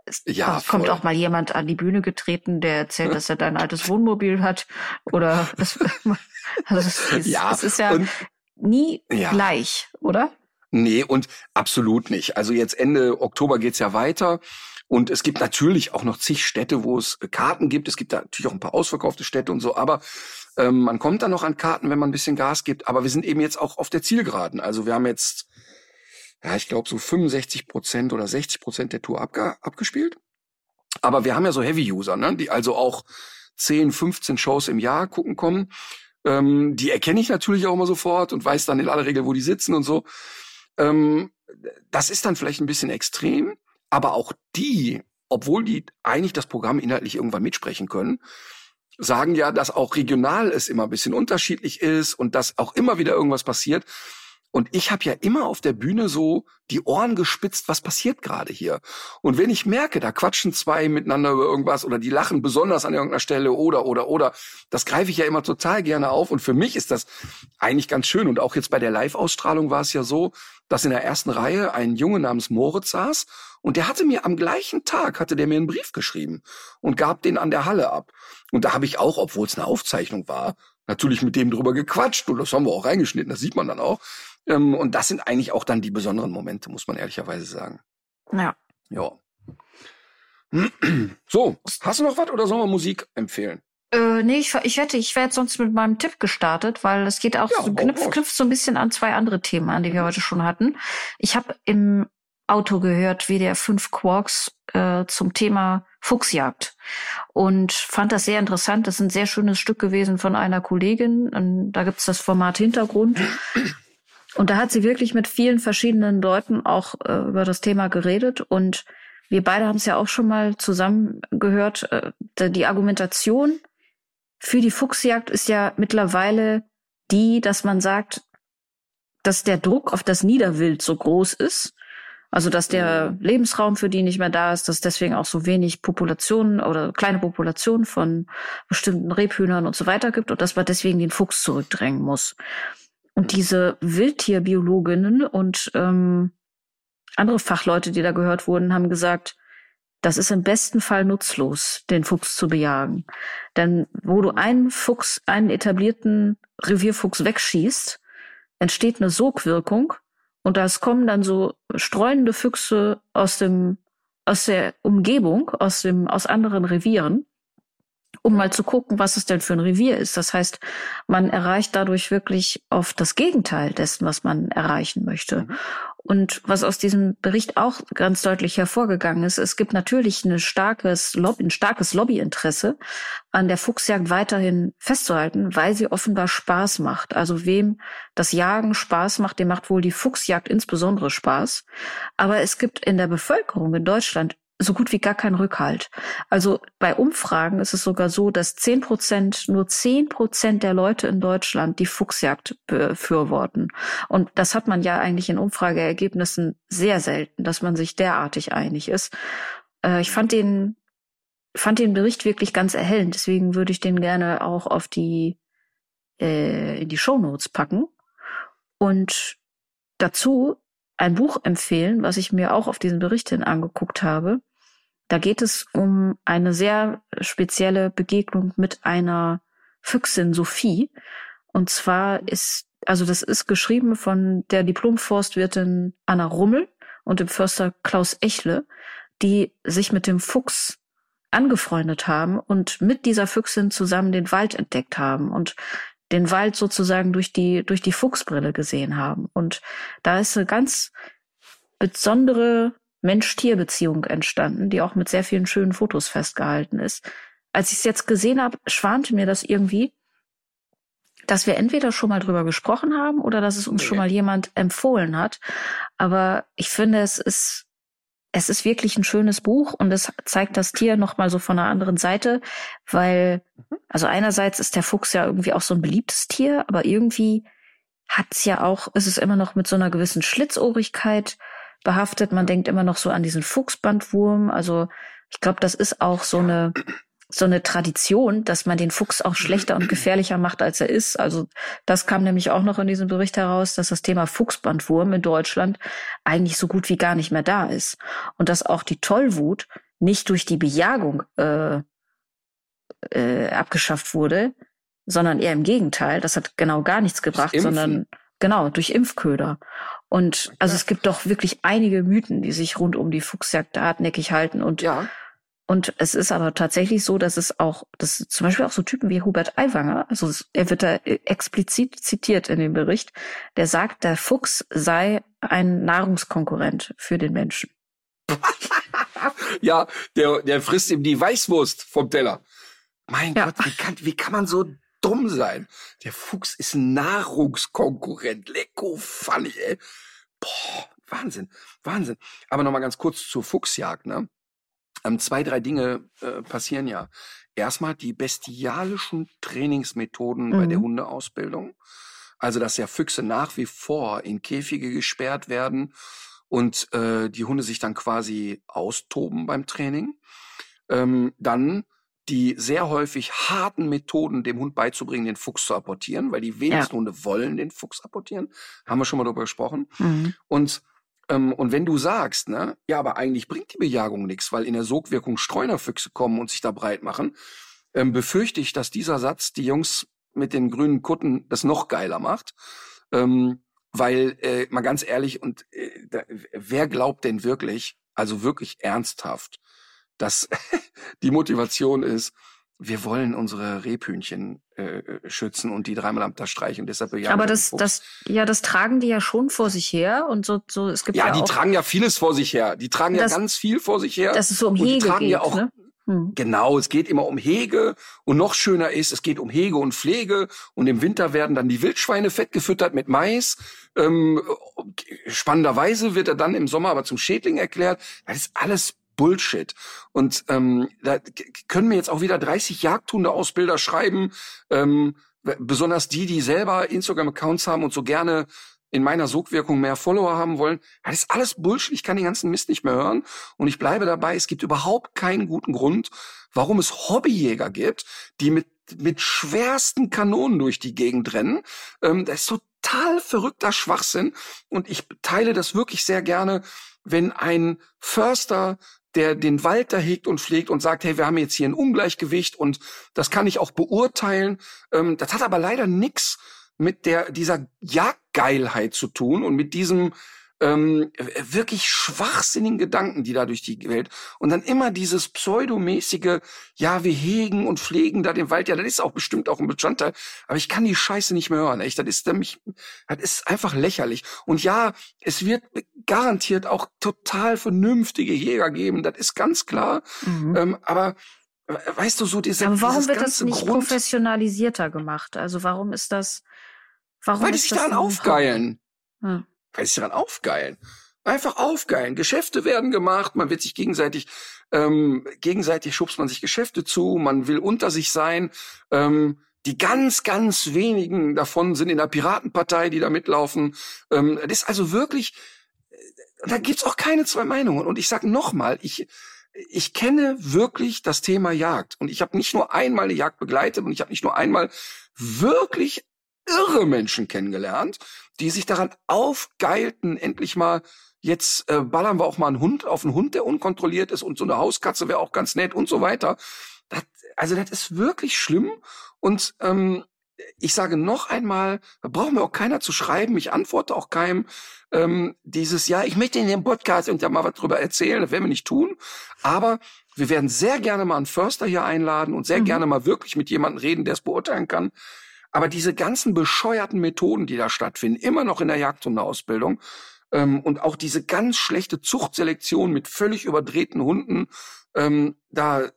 Speaker 2: Es
Speaker 1: Ja,
Speaker 2: kommt
Speaker 1: voll.
Speaker 2: auch mal jemand an die Bühne getreten, der erzählt, dass er da ein altes Wohnmobil hat. Oder das, also es, ist,
Speaker 1: ja.
Speaker 2: es ist ja
Speaker 1: und
Speaker 2: nie
Speaker 1: Ja.
Speaker 2: gleich, oder?
Speaker 1: Nee, und absolut nicht. Also jetzt Ende Oktober geht's ja weiter. Und es gibt natürlich auch noch zig Städte, wo es Karten gibt. Es gibt da natürlich auch ein paar ausverkaufte Städte und so, aber ähm, man kommt dann noch an Karten, wenn man ein bisschen Gas gibt. Aber wir sind eben jetzt auch auf der Zielgeraden. Also wir haben jetzt, ja, ich glaube, so 65 Prozent oder 60 Prozent der Tour abge abgespielt. Aber wir haben ja so Heavy-User, ne? die also auch 10, 15 Shows im Jahr gucken kommen. Ähm, die erkenne ich natürlich auch immer sofort und weiß dann in aller Regel, wo die sitzen und so. Ähm, das ist dann vielleicht ein bisschen extrem, aber auch die, obwohl die eigentlich das Programm inhaltlich irgendwann mitsprechen können, sagen ja, dass auch regional es immer ein bisschen unterschiedlich ist und dass auch immer wieder irgendwas passiert. Und ich habe ja immer auf der Bühne so die Ohren gespitzt, was passiert gerade hier. Und wenn ich merke, da quatschen zwei miteinander über irgendwas oder die lachen besonders an irgendeiner Stelle oder oder oder, das greife ich ja immer total gerne auf. Und für mich ist das eigentlich ganz schön. Und auch jetzt bei der Live-Ausstrahlung war es ja so, dass in der ersten Reihe ein Junge namens Moritz saß und der hatte mir am gleichen Tag, hatte der mir einen Brief geschrieben und gab den an der Halle ab. Und da habe ich auch, obwohl es eine Aufzeichnung war, natürlich mit dem drüber gequatscht und das haben wir auch reingeschnitten, das sieht man dann auch. Ähm, und das sind eigentlich auch dann die besonderen Momente, muss man ehrlicherweise sagen.
Speaker 2: Ja.
Speaker 1: Ja. So, hast du noch was oder sollen wir Musik empfehlen?
Speaker 2: Äh, nee, ich, ich hätte, ich wäre jetzt sonst mit meinem Tipp gestartet, weil es geht auch
Speaker 1: Ja,
Speaker 2: so, knüpft, knüpft so ein bisschen an zwei andere Themen an, die wir heute schon hatten. Ich habe im Auto gehört, wie der fünf Quarks äh, zum Thema Fuchsjagd und fand das sehr interessant. Das ist ein sehr schönes Stück gewesen von einer Kollegin. Und da gibt's das Format Hintergrund. Und da hat sie wirklich mit vielen verschiedenen Leuten auch äh, über das Thema geredet. Und wir beide haben es ja auch schon mal zusammen gehört. Äh, die Argumentation für die Fuchsjagd ist ja mittlerweile die, dass man sagt, dass der Druck auf das Niederwild so groß ist. Also, dass der Lebensraum für die nicht mehr da ist, dass deswegen auch so wenig Populationen oder kleine Populationen von bestimmten Rebhühnern und so weiter gibt und dass man deswegen den Fuchs zurückdrängen muss. Und diese Wildtierbiologinnen und ähm, andere Fachleute, die da gehört wurden, haben gesagt, das ist im besten Fall nutzlos, den Fuchs zu bejagen. Denn wo du einen Fuchs, einen etablierten Revierfuchs wegschießt, entsteht eine Sogwirkung und das kommen dann so streunende Füchse aus dem, aus der Umgebung, aus dem, aus anderen Revieren, um mal zu gucken, was es denn für ein Revier ist. Das heißt, man erreicht dadurch wirklich oft das Gegenteil dessen, was man erreichen möchte. Und was aus diesem Bericht auch ganz deutlich hervorgegangen ist, es gibt natürlich ein starkes, Lobby, ein starkes Lobbyinteresse, an der Fuchsjagd weiterhin festzuhalten, weil sie offenbar Spaß macht. Also wem das Jagen Spaß macht, dem macht wohl die Fuchsjagd insbesondere Spaß. Aber es gibt in der Bevölkerung in Deutschland so gut wie gar keinen Rückhalt. Also bei Umfragen ist es sogar so, dass zehn Prozent, nur zehn Prozent der Leute in Deutschland die Fuchsjagd befürworten. Und das hat man ja eigentlich in Umfrageergebnissen sehr selten, dass man sich derartig einig ist. Äh, ich fand den, fand den Bericht wirklich ganz erhellend. Deswegen würde ich den gerne auch auf die, äh, in die Shownotes packen. Und dazu ein Buch empfehlen, was ich mir auch auf diesen Bericht hin angeguckt habe. Da geht es um eine sehr spezielle Begegnung mit einer Füchsin Sophie. Und zwar ist, also das ist geschrieben von der Diplomforstwirtin Anna Rummel und dem Förster Klaus Echle, die sich mit dem Fuchs angefreundet haben und mit dieser Füchsin zusammen den Wald entdeckt haben und den Wald sozusagen durch die, durch die Fuchsbrille gesehen haben. Und da ist eine ganz besondere Mensch-Tier-Beziehung entstanden, die auch mit sehr vielen schönen Fotos festgehalten ist. Als ich es jetzt gesehen habe, schwante mir das irgendwie, dass wir entweder schon mal drüber gesprochen haben oder dass es uns nee. schon mal jemand empfohlen hat. Aber ich finde, es ist es ist wirklich ein schönes Buch und es zeigt das Tier noch mal so von einer anderen Seite, weil mhm. also einerseits ist der Fuchs ja irgendwie auch so ein beliebtes Tier, aber irgendwie hat's ja auch, ist es immer noch mit so einer gewissen Schlitzohrigkeit behaftet. Man denkt immer noch so an diesen Fuchsbandwurm. Also ich glaube, das ist auch so eine so eine Tradition, dass man den Fuchs auch schlechter und gefährlicher macht, als er ist. Also das kam nämlich auch noch in diesem Bericht heraus, dass das Thema Fuchsbandwurm in Deutschland eigentlich so gut wie gar nicht mehr da ist. Und dass auch die Tollwut nicht durch die Bejagung äh, äh, abgeschafft wurde, sondern eher im Gegenteil. Das hat genau gar nichts gebracht, sondern genau durch Impfköder. Und also es gibt doch wirklich einige Mythen, die sich rund um die Fuchsjagd hartnäckig halten und
Speaker 1: ja.
Speaker 2: Und es ist aber tatsächlich so, dass es auch, dass zum Beispiel auch so Typen wie Hubert Aiwanger, also er wird da explizit zitiert in dem Bericht, der sagt, der Fuchs sei ein Nahrungskonkurrent für den Menschen.
Speaker 1: ja, der, der frisst ihm die Weißwurst vom Teller. Mein ja. Gott, wie kann, wie kann man so dumm sein? Der Fuchs ist ein Nahrungskonkurrent. Lecko funny, ey. Boah, Wahnsinn, Wahnsinn. Aber nochmal ganz kurz zur Fuchsjagd, ne? Ähm, zwei, drei Dinge äh, passieren ja. Erstmal die bestialischen Trainingsmethoden mhm. bei der mhm. Hundeausbildung. Also, dass ja Füchse nach wie vor in Käfige gesperrt werden und äh, die Hunde sich dann quasi austoben beim Training. Ähm, dann die sehr häufig harten Methoden dem Hund beizubringen, den Fuchs zu apportieren, weil die wenigsten ja. Hunde wollen den Fuchs apportieren. Haben wir schon mal darüber gesprochen. Mhm. Und ähm, und wenn du sagst, ne, ja, aber eigentlich bringt die Bejagung nichts, weil in der Sogwirkung Streunerfüchse kommen und sich da breit machen, ähm, befürchte ich, dass dieser Satz die Jungs mit den grünen Kutten das noch geiler macht. Ähm, weil, äh, mal ganz ehrlich, und äh, da, wer glaubt denn wirklich, also wirklich ernsthaft, dass die Motivation ist, wir wollen unsere Rebhühnchen äh, schützen und die dreimal am Tag streichen deshalb
Speaker 2: bejagen. Aber das, das, ja, das tragen die ja schon vor sich her und so, so es gibt
Speaker 1: ja,
Speaker 2: ja
Speaker 1: die
Speaker 2: auch,
Speaker 1: tragen ja vieles vor sich her. Die tragen das, ja ganz viel vor sich her.
Speaker 2: Das ist so um Hege
Speaker 1: und die tragen
Speaker 2: geht,
Speaker 1: ja auch,
Speaker 2: ne?
Speaker 1: Hm. Genau, es geht immer um Hege und noch schöner ist, es geht um Hege und Pflege und im Winter werden dann die Wildschweine fett gefüttert mit Mais. Ähm, spannenderweise wird er dann im Sommer aber zum Schädling erklärt. Das ist alles Bullshit. Und ähm, da können mir jetzt auch wieder 30 Jagdhunde-Ausbilder schreiben, ähm, besonders die, die selber Instagram-Accounts haben und so gerne in meiner Sogwirkung mehr Follower haben wollen. Das ist alles Bullshit. Ich kann den ganzen Mist nicht mehr hören. Und ich bleibe dabei, es gibt überhaupt keinen guten Grund, warum es Hobbyjäger gibt, die mit, mit schwersten Kanonen durch die Gegend rennen. Ähm, das ist total verrückter Schwachsinn. Und ich teile das wirklich sehr gerne, wenn ein Förster der den Wald da hegt und pflegt und sagt, hey, wir haben jetzt hier ein Ungleichgewicht und das kann ich auch beurteilen. Ähm, das hat aber leider nichts mit der dieser Jagdgeilheit zu tun und mit diesem ähm, wirklich schwachsinnigen Gedanken, die da durch die Welt und dann immer dieses pseudomäßige, ja, wir hegen und pflegen da den Wald, ja, das ist auch bestimmt auch ein Bestandteil, aber ich kann die Scheiße nicht mehr hören, echt, das ist nämlich, das ist einfach lächerlich und ja, es wird garantiert auch total vernünftige Jäger geben, das ist ganz klar. Mhm. Ähm, aber weißt du, so diese
Speaker 2: Aber warum wird das nicht Grund, professionalisierter gemacht? Also warum ist das, warum
Speaker 1: Weil die sich daran aufgeilen. Hm. Die sich daran aufgeilen. Einfach aufgeilen. Geschäfte werden gemacht, man wird sich gegenseitig, ähm, gegenseitig schubst man sich Geschäfte zu, man will unter sich sein. Ähm, die ganz, ganz wenigen davon sind in der Piratenpartei, die da mitlaufen. Ähm, das ist also wirklich, da gibt's auch keine zwei Meinungen. Und ich sage nochmal, ich, ich kenne wirklich das Thema Jagd. Und ich habe nicht nur einmal eine Jagd begleitet und ich habe nicht nur einmal wirklich irre Menschen kennengelernt, die sich daran aufgeilten, endlich mal jetzt äh, ballern wir auch mal einen Hund auf einen Hund, der unkontrolliert ist und so eine Hauskatze wäre auch ganz nett und so weiter. Das, also das ist wirklich schlimm und ähm, ich sage noch einmal, da braucht mir auch keiner zu schreiben, ich antworte auch keinem ähm, dieses, ja, ich möchte in dem Podcast und ja mal was drüber erzählen, das werden wir nicht tun, aber wir werden sehr gerne mal einen Förster hier einladen und sehr mhm. gerne mal wirklich mit jemandem reden, der es beurteilen kann. Aber diese ganzen bescheuerten Methoden, die da stattfinden, immer noch in der Jagdhundeausbildung, ähm, und auch diese ganz schlechte Zuchtselektion mit völlig überdrehten Hunden, ähm, da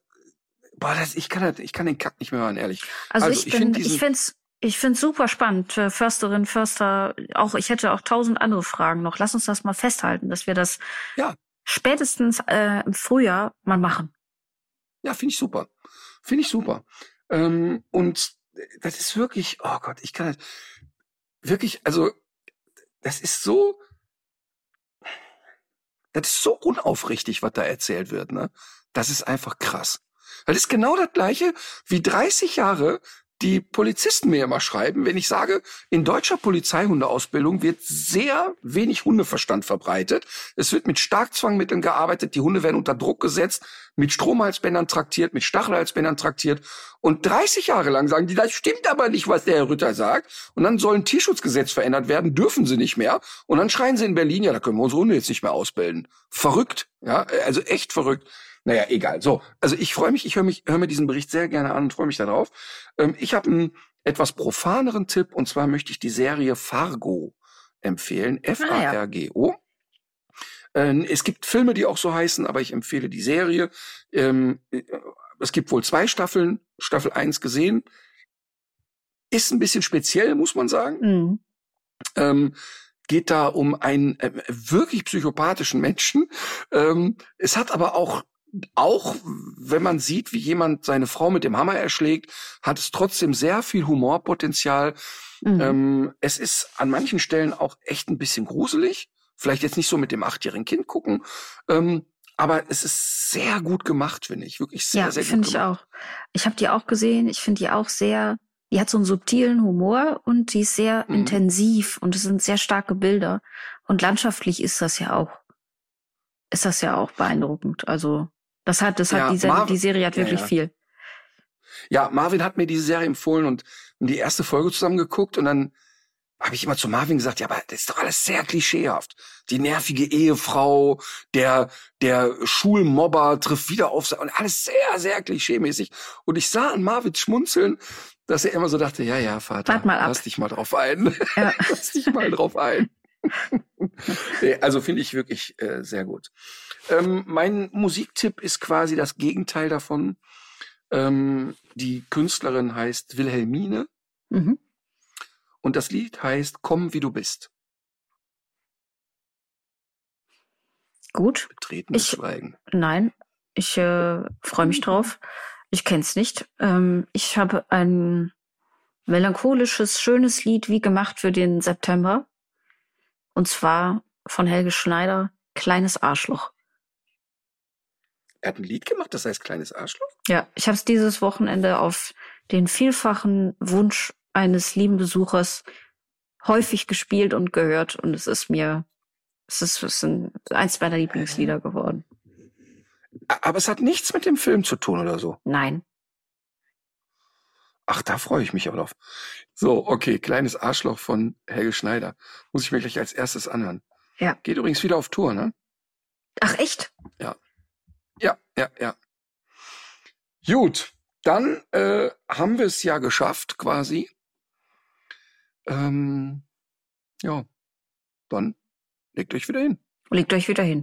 Speaker 1: Boah, das, ich kann das, ich kann den Kack nicht mehr hören, ehrlich.
Speaker 2: Also, also ich, ich bin, ich find's, ich find's super spannend. Försterin, Förster, auch, ich hätte auch tausend andere Fragen noch. Lass uns das mal festhalten, dass wir das ja. spätestens äh, im Frühjahr mal machen.
Speaker 1: Ja, finde ich super. Finde ich super. Ähm, und das ist wirklich, oh Gott, ich kann das wirklich, also, das ist so, das ist so unaufrichtig, was da erzählt wird, ne? Das ist einfach krass. Das ist genau das Gleiche wie 30 Jahre die Polizisten mir immer schreiben, wenn ich sage, in deutscher Polizeihundeausbildung wird sehr wenig Hundeverstand verbreitet. Es wird mit Starkzwangmitteln gearbeitet, die Hunde werden unter Druck gesetzt, mit Stromhalsbändern traktiert, mit Stachelhalsbändern traktiert. Und 30 Jahre lang sagen die, das stimmt aber nicht, was der Herr Rütter sagt. Und dann soll ein Tierschutzgesetz verändert werden, dürfen sie nicht mehr. Und dann schreien sie in Berlin, ja, da können wir unsere Hunde jetzt nicht mehr ausbilden. Verrückt, ja, also echt verrückt. Naja, egal. So, also ich freue mich, ich höre mich, höre mir diesen Bericht sehr gerne an und freue mich darauf. Ähm, ich habe einen etwas profaneren Tipp und zwar möchte ich die Serie Fargo empfehlen. F-A-R-G-O. Ähm, es gibt Filme, die auch so heißen, aber ich empfehle die Serie. Ähm, äh, es gibt wohl zwei Staffeln, Staffel 1 gesehen. Ist ein bisschen speziell, muss man sagen. Mhm. Ähm, geht da um einen äh, wirklich psychopathischen Menschen. Ähm, es hat aber auch auch wenn man sieht, wie jemand seine Frau mit dem Hammer erschlägt, hat es trotzdem sehr viel Humorpotenzial. Mhm. Ähm, es ist an manchen Stellen auch echt ein bisschen gruselig. Vielleicht jetzt nicht so mit dem achtjährigen Kind gucken. Ähm, aber es ist sehr gut gemacht, finde ich. Wirklich sehr, ja, sehr gut.
Speaker 2: Finde ich auch. Ich habe die auch gesehen. Ich finde die auch sehr, die hat so einen subtilen Humor und die ist sehr mhm. intensiv und es sind sehr starke Bilder. Und landschaftlich ist das ja auch, ist das ja auch beeindruckend. Also das hat, das ja, hat die, Serie, die Serie hat wirklich ja, ja. viel.
Speaker 1: Ja, Marvin hat mir diese Serie empfohlen und die erste Folge zusammen geguckt und dann habe ich immer zu Marvin gesagt, ja, aber das ist doch alles sehr klischeehaft. Die nervige Ehefrau, der der Schulmobber trifft wieder auf und alles sehr sehr klischeemäßig. Und ich sah an Marvins Schmunzeln, dass er immer so dachte, ja, ja, Vater,
Speaker 2: Wart mal ab.
Speaker 1: lass dich mal drauf ein. Ja. lass dich mal drauf ein. also finde ich wirklich äh, sehr gut. Ähm, mein Musiktipp ist quasi das Gegenteil davon. Ähm, die Künstlerin heißt Wilhelmine. Mhm. Und das Lied heißt Komm, wie du bist.
Speaker 2: Gut.
Speaker 1: Betretenes ich, Schweigen.
Speaker 2: Nein, ich äh, freue mich drauf. Ich kenn's nicht. Ähm, ich habe ein melancholisches, schönes Lied wie gemacht für den September. Und zwar von Helge Schneider, Kleines Arschloch.
Speaker 1: Er hat ein Lied gemacht, das heißt Kleines Arschloch?
Speaker 2: Ja, ich habe es dieses Wochenende auf den vielfachen Wunsch eines lieben Besuchers häufig gespielt und gehört und es ist mir, es ist, es ist eins meiner Lieblingslieder geworden.
Speaker 1: Aber es hat nichts mit dem Film zu tun oder so?
Speaker 2: Nein.
Speaker 1: Ach, da freue ich mich aber drauf. So, okay, kleines Arschloch von Helge Schneider. Muss ich mir gleich als erstes anhören.
Speaker 2: Ja.
Speaker 1: Geht übrigens wieder auf Tour, ne?
Speaker 2: Ach, echt?
Speaker 1: Ja. Ja. Gut, dann äh, haben wir es ja geschafft, quasi. Ähm, ja, dann legt euch wieder hin.
Speaker 2: Legt euch wieder hin.